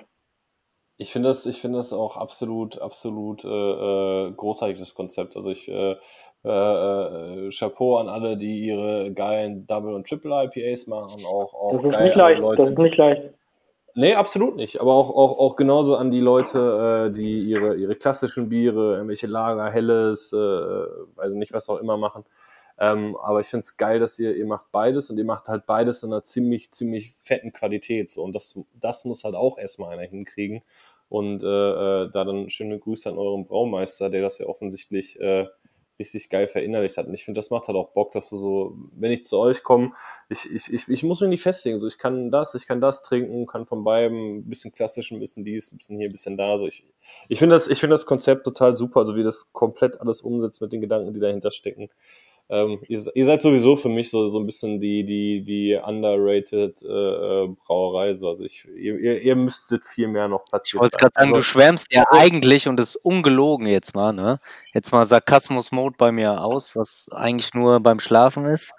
B: Ich finde das, ich finde das auch absolut, absolut äh, äh, großartiges Konzept. Also ich äh, äh, äh, Chapeau an alle, die ihre geilen Double und Triple IPAs machen, auch, auch
E: das ist nicht leicht. Leute. Das ist nicht leicht.
B: Nee, absolut nicht. Aber auch, auch, auch genauso an die Leute, äh, die ihre, ihre klassischen Biere, irgendwelche Lager, Helles, äh, weiß nicht, was auch immer machen. Ähm, aber ich finde es geil, dass ihr, ihr macht beides und ihr macht halt beides in einer ziemlich, ziemlich fetten Qualität. So. Und das, das muss halt auch erstmal einer hinkriegen. Und äh, äh, da dann schöne Grüße an euren Braumeister, der das ja offensichtlich äh, richtig geil verinnerlicht hat. Und ich finde, das macht halt auch Bock, dass du so, wenn ich zu euch komme, ich, ich, ich, ich muss mich nicht festlegen. So, ich kann das, ich kann das trinken, kann von beiden ein bisschen klassisch, ein bisschen dies, ein bisschen hier, ein bisschen da. So, ich ich finde das, ich finde das Konzept total super, also wie das komplett alles umsetzt mit den Gedanken, die dahinter stecken. Ähm, ihr, ihr, seid sowieso für mich so, so ein bisschen die, die, die underrated äh, äh Brauerei. So. Also ich, ihr, ihr müsstet viel mehr noch
D: platzieren. Ich wollte gerade sagen, also, du schwärmst ja eigentlich und ist ungelogen jetzt mal, ne? Jetzt mal Sarkasmus-Mode bei mir aus, was eigentlich nur beim Schlafen ist.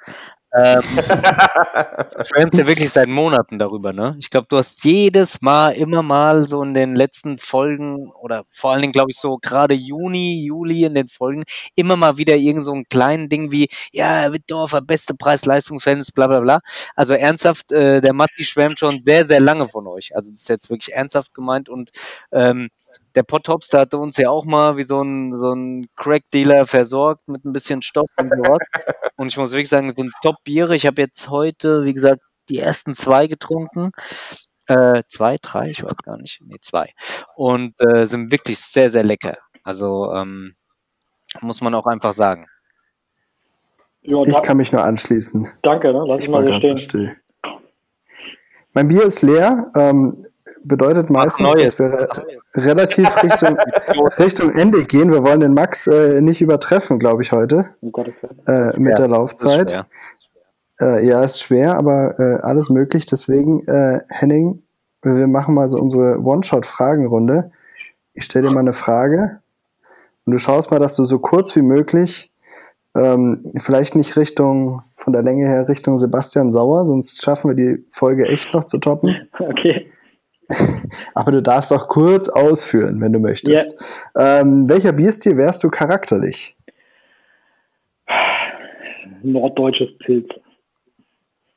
D: Ähm, du schwärmst ja wirklich seit Monaten darüber, ne? Ich glaube, du hast jedes Mal immer mal so in den letzten Folgen oder vor allen Dingen, glaube ich, so gerade Juni, Juli in den Folgen immer mal wieder irgend so ein kleinen Ding wie, ja, Wittdorfer, beste Preis-Leistungsverhältnis, bla bla bla. Also ernsthaft, äh, der Matti schwärmt schon sehr, sehr lange von euch. Also das ist jetzt wirklich ernsthaft gemeint und ähm, der Pottops, der hatte uns ja auch mal wie so ein, so ein Crack-Dealer versorgt mit ein bisschen Stoff und dort. Und ich muss wirklich sagen, es sind Top-Biere. Ich habe jetzt heute, wie gesagt, die ersten zwei getrunken. Äh, zwei, drei, ich weiß gar nicht. Nee, zwei. Und äh, sind wirklich sehr, sehr lecker. Also ähm, muss man auch einfach sagen.
C: Ja, ich kann mich nur anschließen.
E: Danke, ne? lass ich mal so stehen. Still.
C: Mein Bier ist leer. Ähm, bedeutet meistens, dass wir relativ Richtung, Richtung Ende gehen. Wir wollen den Max äh, nicht übertreffen, glaube ich, heute äh, mit der Laufzeit. Ist äh, ja, ist schwer, aber äh, alles möglich. Deswegen, äh, Henning, wir machen mal so unsere One-Shot-Fragenrunde. Ich stelle dir mal eine Frage und du schaust mal, dass du so kurz wie möglich ähm, vielleicht nicht Richtung, von der Länge her Richtung Sebastian Sauer, sonst schaffen wir die Folge echt noch zu toppen.
E: Okay.
C: Aber du darfst auch kurz ausführen, wenn du möchtest. Yeah. Ähm, welcher Bierstil wärst du charakterlich?
E: Norddeutsches Pilz.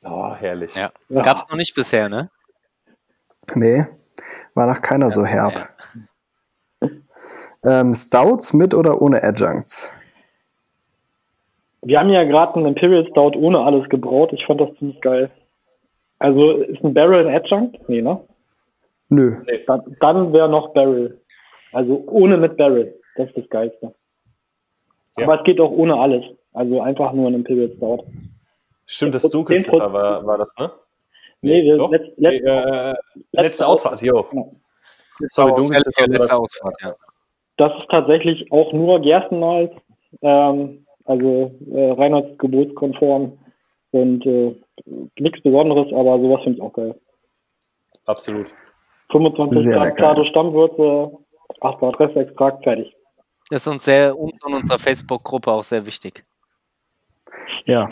B: Oh, herrlich.
D: Ja. ja. Gab's noch nicht bisher, ne?
C: Nee, war noch keiner ja, so herb. Ja. Ähm, Stouts mit oder ohne Adjuncts?
E: Wir haben ja gerade einen Imperial Stout ohne alles gebraut. Ich fand das ziemlich geil. Also ist ein Barrel ein Adjunct? Nee, ne?
C: Nö.
E: Dann, dann wäre noch Barrel. Also ohne mit Barrel. Das ist das Geilste. Ja. Aber es geht auch ohne alles. Also einfach nur ein Imperial Stout.
B: Stimmt, das Dunkelziffer war, war das, ne?
E: Nee, nee wir,
B: letzt, letzt, äh, letzte, letzte Ausfahrt, jo. Genau.
D: Sorry, Dunkelziffer, letzte Ausfahrt, ja.
E: Das ist tatsächlich auch nur Gerstenmalz, ähm, also äh, reinheitsgebotskonform und äh, nichts Besonderes, aber sowas finde ich auch geil.
B: Absolut.
E: 25 Sehr Grad Grado Stammwürze, 8 Grad Restextrakt, fertig.
D: Das ist uns sehr uns und unserer Facebook-Gruppe auch sehr wichtig.
C: Ja.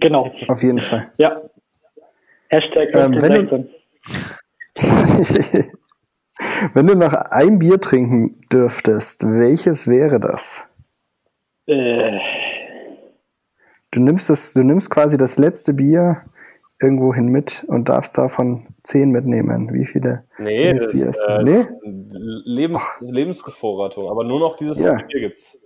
E: Genau.
C: Auf jeden Fall.
E: Ja. Hashtag ähm,
C: wenn, du, wenn du noch ein Bier trinken dürftest, welches wäre das?
E: Äh.
C: Du nimmst das, du nimmst quasi das letzte Bier irgendwo hin mit und darfst davon zehn mitnehmen. Wie viele
B: nee, das, äh, nee? Lebens Lebensbevorratung, aber nur noch dieses ja. Bier gibt's.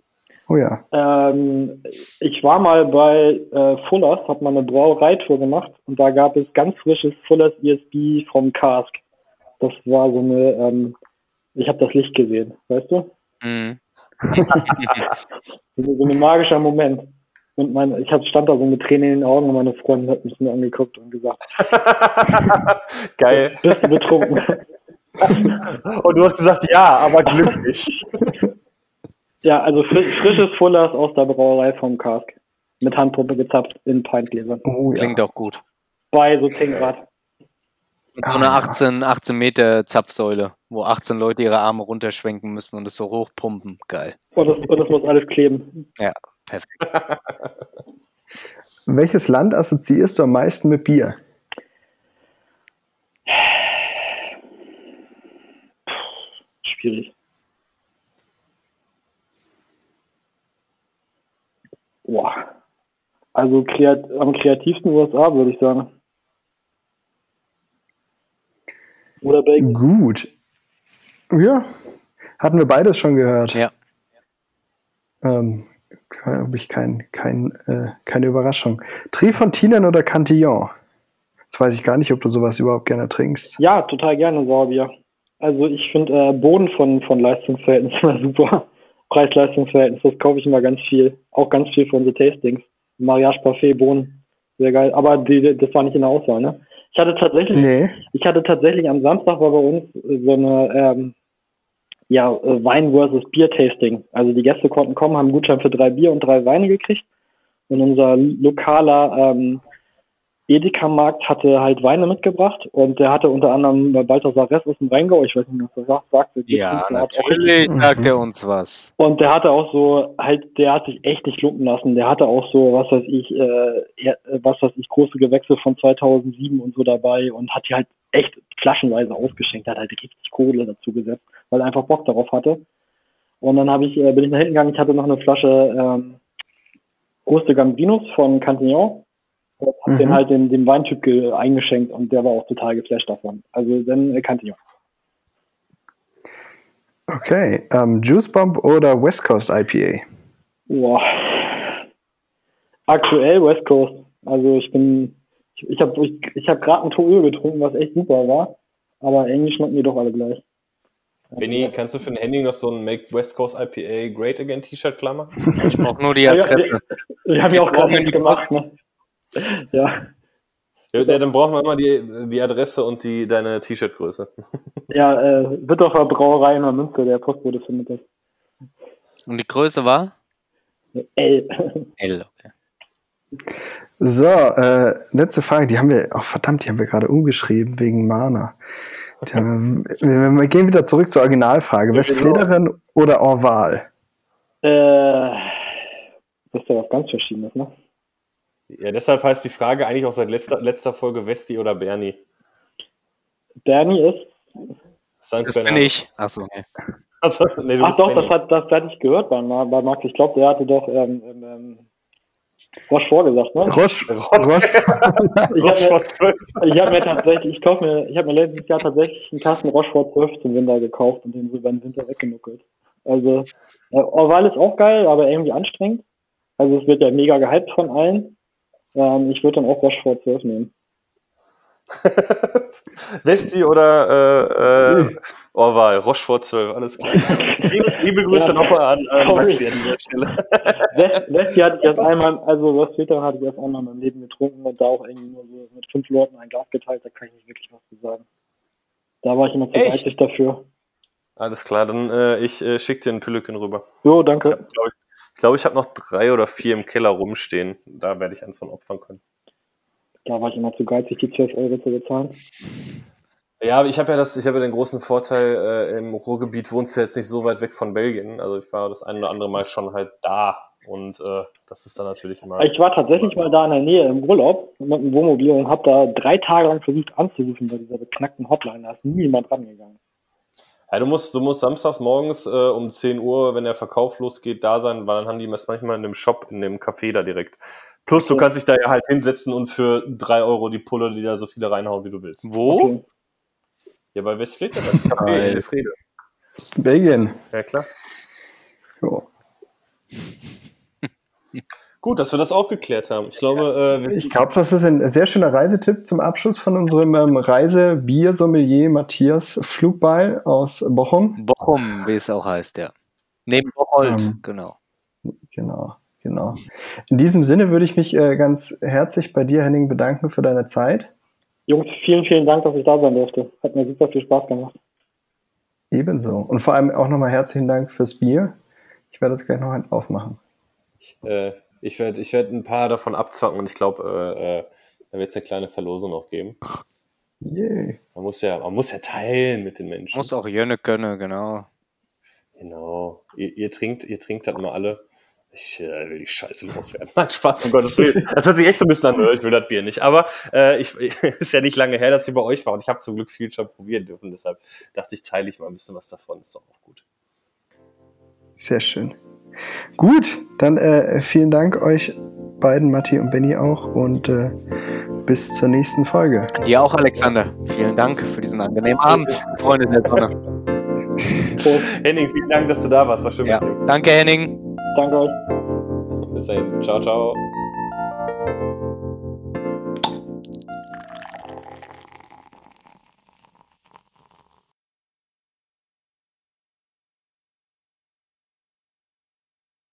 C: Oh ja.
E: Ähm, ich war mal bei äh, Fullers, habe mal eine Brauereitour gemacht und da gab es ganz frisches Fullers ESB vom Cask. Das war so eine, ähm, ich habe das Licht gesehen, weißt du?
D: Mhm.
E: so ein magischer Moment. Und mein, ich hab, stand da so mit Tränen in den Augen und meine Freundin hat mich nur angeguckt und gesagt,
B: Geil.
E: bist du betrunken?
B: Und du hast gesagt, ja, aber glücklich.
E: ja, also frisch, frisches Fullers aus der Brauerei vom Cask. Mit Handpumpe gezapft in Pintgläsern.
C: Oh, ja.
D: Klingt auch gut.
E: Bei so 10 Grad.
D: Und so eine 18, 18 Meter Zapfsäule, wo 18 Leute ihre Arme runterschwenken müssen und es so hochpumpen. Geil.
E: Und das, und das muss alles kleben.
D: Perfekt.
C: Welches Land assoziierst du am meisten mit Bier?
E: Schwierig. Boah. Also kreat am kreativsten USA, würde ich sagen. Oder Belgien.
C: Gut. Ja, hatten wir beides schon gehört.
D: Ja.
C: Ähm, habe ich kein, kein, äh, keine Überraschung. Trifontinen oder Cantillon? Jetzt weiß ich gar nicht, ob du sowas überhaupt gerne trinkst.
E: Ja, total gerne Sauerbier. Also ich finde äh, Boden von, von Leistungsverhältnis immer super. Preis-Leistungsverhältnis, das kaufe ich immer ganz viel. Auch ganz viel für unsere Tastings. Mariage Parfait, Bohnen. Sehr geil. Aber die, das war nicht in der Auswahl, ne? Ich hatte tatsächlich,
C: Nee.
E: ich hatte tatsächlich am Samstag war bei uns so eine ähm, ja, äh, Wein versus Bier Tasting. Also die Gäste konnten kommen, haben einen Gutschein für drei Bier und drei Weine gekriegt. Und unser lokaler ähm, Edeka-Markt hatte halt Weine mitgebracht und der hatte unter anderem bei Balthasar Ress aus dem Rheingau, ich weiß nicht, was er sagt, sagt der
D: Ja,
E: auch
D: natürlich
C: Mhm.
D: sagt er uns was.
E: und der hatte auch so, halt, der hat sich echt nicht lumpen lassen. Der hatte auch so, was weiß ich, äh, äh, was weiß ich, große Gewächse von 2007 und so dabei und hat die halt echt flaschenweise ausgeschenkt. Hat halt richtig Kohle dazu gesetzt, weil er einfach Bock darauf hatte. Und dann habe ich, äh, bin ich nach hinten gegangen, ich hatte noch eine Flasche ähm, Große Gambinos von Cantillon. Und hab
C: Mhm.
E: den halt dem, dem Weintyp ge eingeschenkt und der war auch total geflasht davon. Also dann äh, Cantillon.
C: Okay. Ähm, Juice Bomb oder West Coast IPA?
E: Boah. Aktuell West Coast. Also ich bin, ich, ich habe ich, ich hab gerade ein Tour getrunken, was echt super war. Aber irgendwie schmecken die doch alle gleich.
B: Benny, kannst du für den Handy noch so ein Make West Coast IPA Great Again T-Shirt klammern?
D: Ich brauche nur die Adresse.
E: Wir haben ja auch gerade gemacht, ne? Ja.
B: Ja, ja, dann brauchen wir immer die, die Adresse und die, deine T-Shirt-Größe.
E: Ja, äh, Wittocher Brauerei in der Münster, der Postbote findet das.
D: Und die Größe war?
E: Ey.
D: L, okay.
C: So, äh, letzte Frage, die haben wir, oh verdammt, die haben wir gerade umgeschrieben wegen Mana. Tja, wir, wir gehen wieder zurück zur Originalfrage.
E: Ja,
C: Westflederin oder Orval?
E: Äh, das ist ja was ganz Verschiedenes, ne?
B: Ja, deshalb heißt die Frage eigentlich auch seit letzter, letzter Folge Westi oder Bernie.
E: Bernie ist.
B: St.
D: Das bin ich. Achso, okay.
B: Also, nee, du
E: Ach doch,
B: Benny.
E: das, hat, das hatte ich gehört bei, bei Max. Ich glaube, der hatte doch ähm, ähm, ähm, Roche vorgesagt, ne?
C: Roche,
B: Roche.
C: Roche,
E: Ich habe mir, hab mir tatsächlich, ich kauf mir, ich habe mir letztes Jahr tatsächlich einen Kasten Rochefort 12 zum Winter gekauft und den so über den Winter weggenuckelt. Also, äh, Orval ist auch geil, aber irgendwie anstrengend. Also es wird ja mega gehypt von allen. Ähm, ich würde dann auch Rochefort 12 nehmen.
B: Westi oder äh, äh, Orval, Rochefort 12, alles klar. Liebe, liebe Grüße
E: Ja.
B: nochmal an äh,
E: Sorry.
B: Maxi an dieser Stelle.
E: West- Westi hatte ich erst einmal, also Westfilter hatte ich erst einmal in meinem Leben getrunken und da auch irgendwie nur so mit fünf Leuten ein Glas geteilt, da kann ich nicht wirklich was zu sagen. Da war ich immer zu geizig dafür.
B: Alles klar, dann äh, ich äh, schicke dir einen Pülliken rüber.
E: Jo, danke.
B: ich, ich, glaub, ich habe noch drei oder vier im Keller rumstehen. Da werde ich eins von opfern können.
E: Da war ich immer zu geizig, die 12 Euro zu bezahlen.
B: Ja, aber ich habe ja das, ich habe ja den großen Vorteil, äh, im Ruhrgebiet wohnst du jetzt nicht so weit weg von Belgien. Also ich war das ein oder andere Mal schon halt da. Und äh, das ist dann natürlich immer.
E: Ich war tatsächlich mal da in der Nähe im Urlaub mit einem Wohnmobil und habe da drei Tage lang versucht anzurufen bei dieser beknackten Hotline. Da ist niemand rangegangen.
B: Ja, du musst, du musst samstags morgens äh, um 10 Uhr, wenn der Verkauf losgeht, da sein, weil dann haben die das manchmal in dem Shop, in dem Café da direkt. Plus, du
E: Okay.
B: kannst dich da ja halt hinsetzen und für 3 Euro die Pulle, die da so viele reinhauen, wie du willst.
D: Wo?
E: Okay.
B: Ja, bei Westflete, beim Café in Elfriede.
C: Belgien.
B: Ja, klar.
C: Jo.
B: Gut, dass wir das auch geklärt haben. Ich glaube, äh,
C: Ich glaube, das ist ein sehr schöner Reisetipp zum Abschluss von unserem ähm, Reise-Bier-Sommelier Matthias Flugbeil aus Bochum.
D: Bochum, wie es auch heißt, ja. Neben Bocholt,
C: Ähm,
D: genau.
C: Genau, genau. In diesem Sinne würde ich mich äh, ganz herzlich bei dir, Henning, bedanken für deine Zeit.
E: Jungs, vielen, vielen Dank, dass ich da sein durfte. Hat mir super viel Spaß gemacht.
C: Ebenso. Und vor allem auch nochmal herzlichen Dank fürs Bier. Ich werde jetzt gleich noch eins aufmachen.
B: Ich, äh, ich werde ich werd ein paar davon abzwacken und ich glaube, äh, äh, da wird es eine kleine Verlosung noch geben.
C: Yay.
B: Man muss ja, man muss ja teilen mit den Menschen.
D: Muss auch Jönne können, genau.
B: Genau. Ihr, ihr trinkt, ihr trinkt halt mal alle. Ich äh, will die Scheiße loswerden. Nein, Spaß, um Gottes Willen. Das hört sich echt so ein bisschen an, äh, ich will das Bier nicht. Aber äh, ich, ist ja nicht lange her, dass ich bei euch war und ich habe zum Glück viel schon probieren dürfen. Deshalb dachte ich, teile ich mal ein bisschen was davon. Ist doch auch gut.
C: Sehr schön. Gut, dann äh, vielen Dank euch beiden, Matti und Benny auch. Und äh, bis zur nächsten Folge.
D: Dir auch, Alexander. Vielen Dank für diesen angenehmen Abend, Freunde der Sonne.
E: Prost.
B: Henning, vielen Dank, dass du da warst. War schön
D: Ja.
B: mit dir.
D: Danke, Henning.
E: Danke euch.
B: Bis dahin. Ciao, ciao.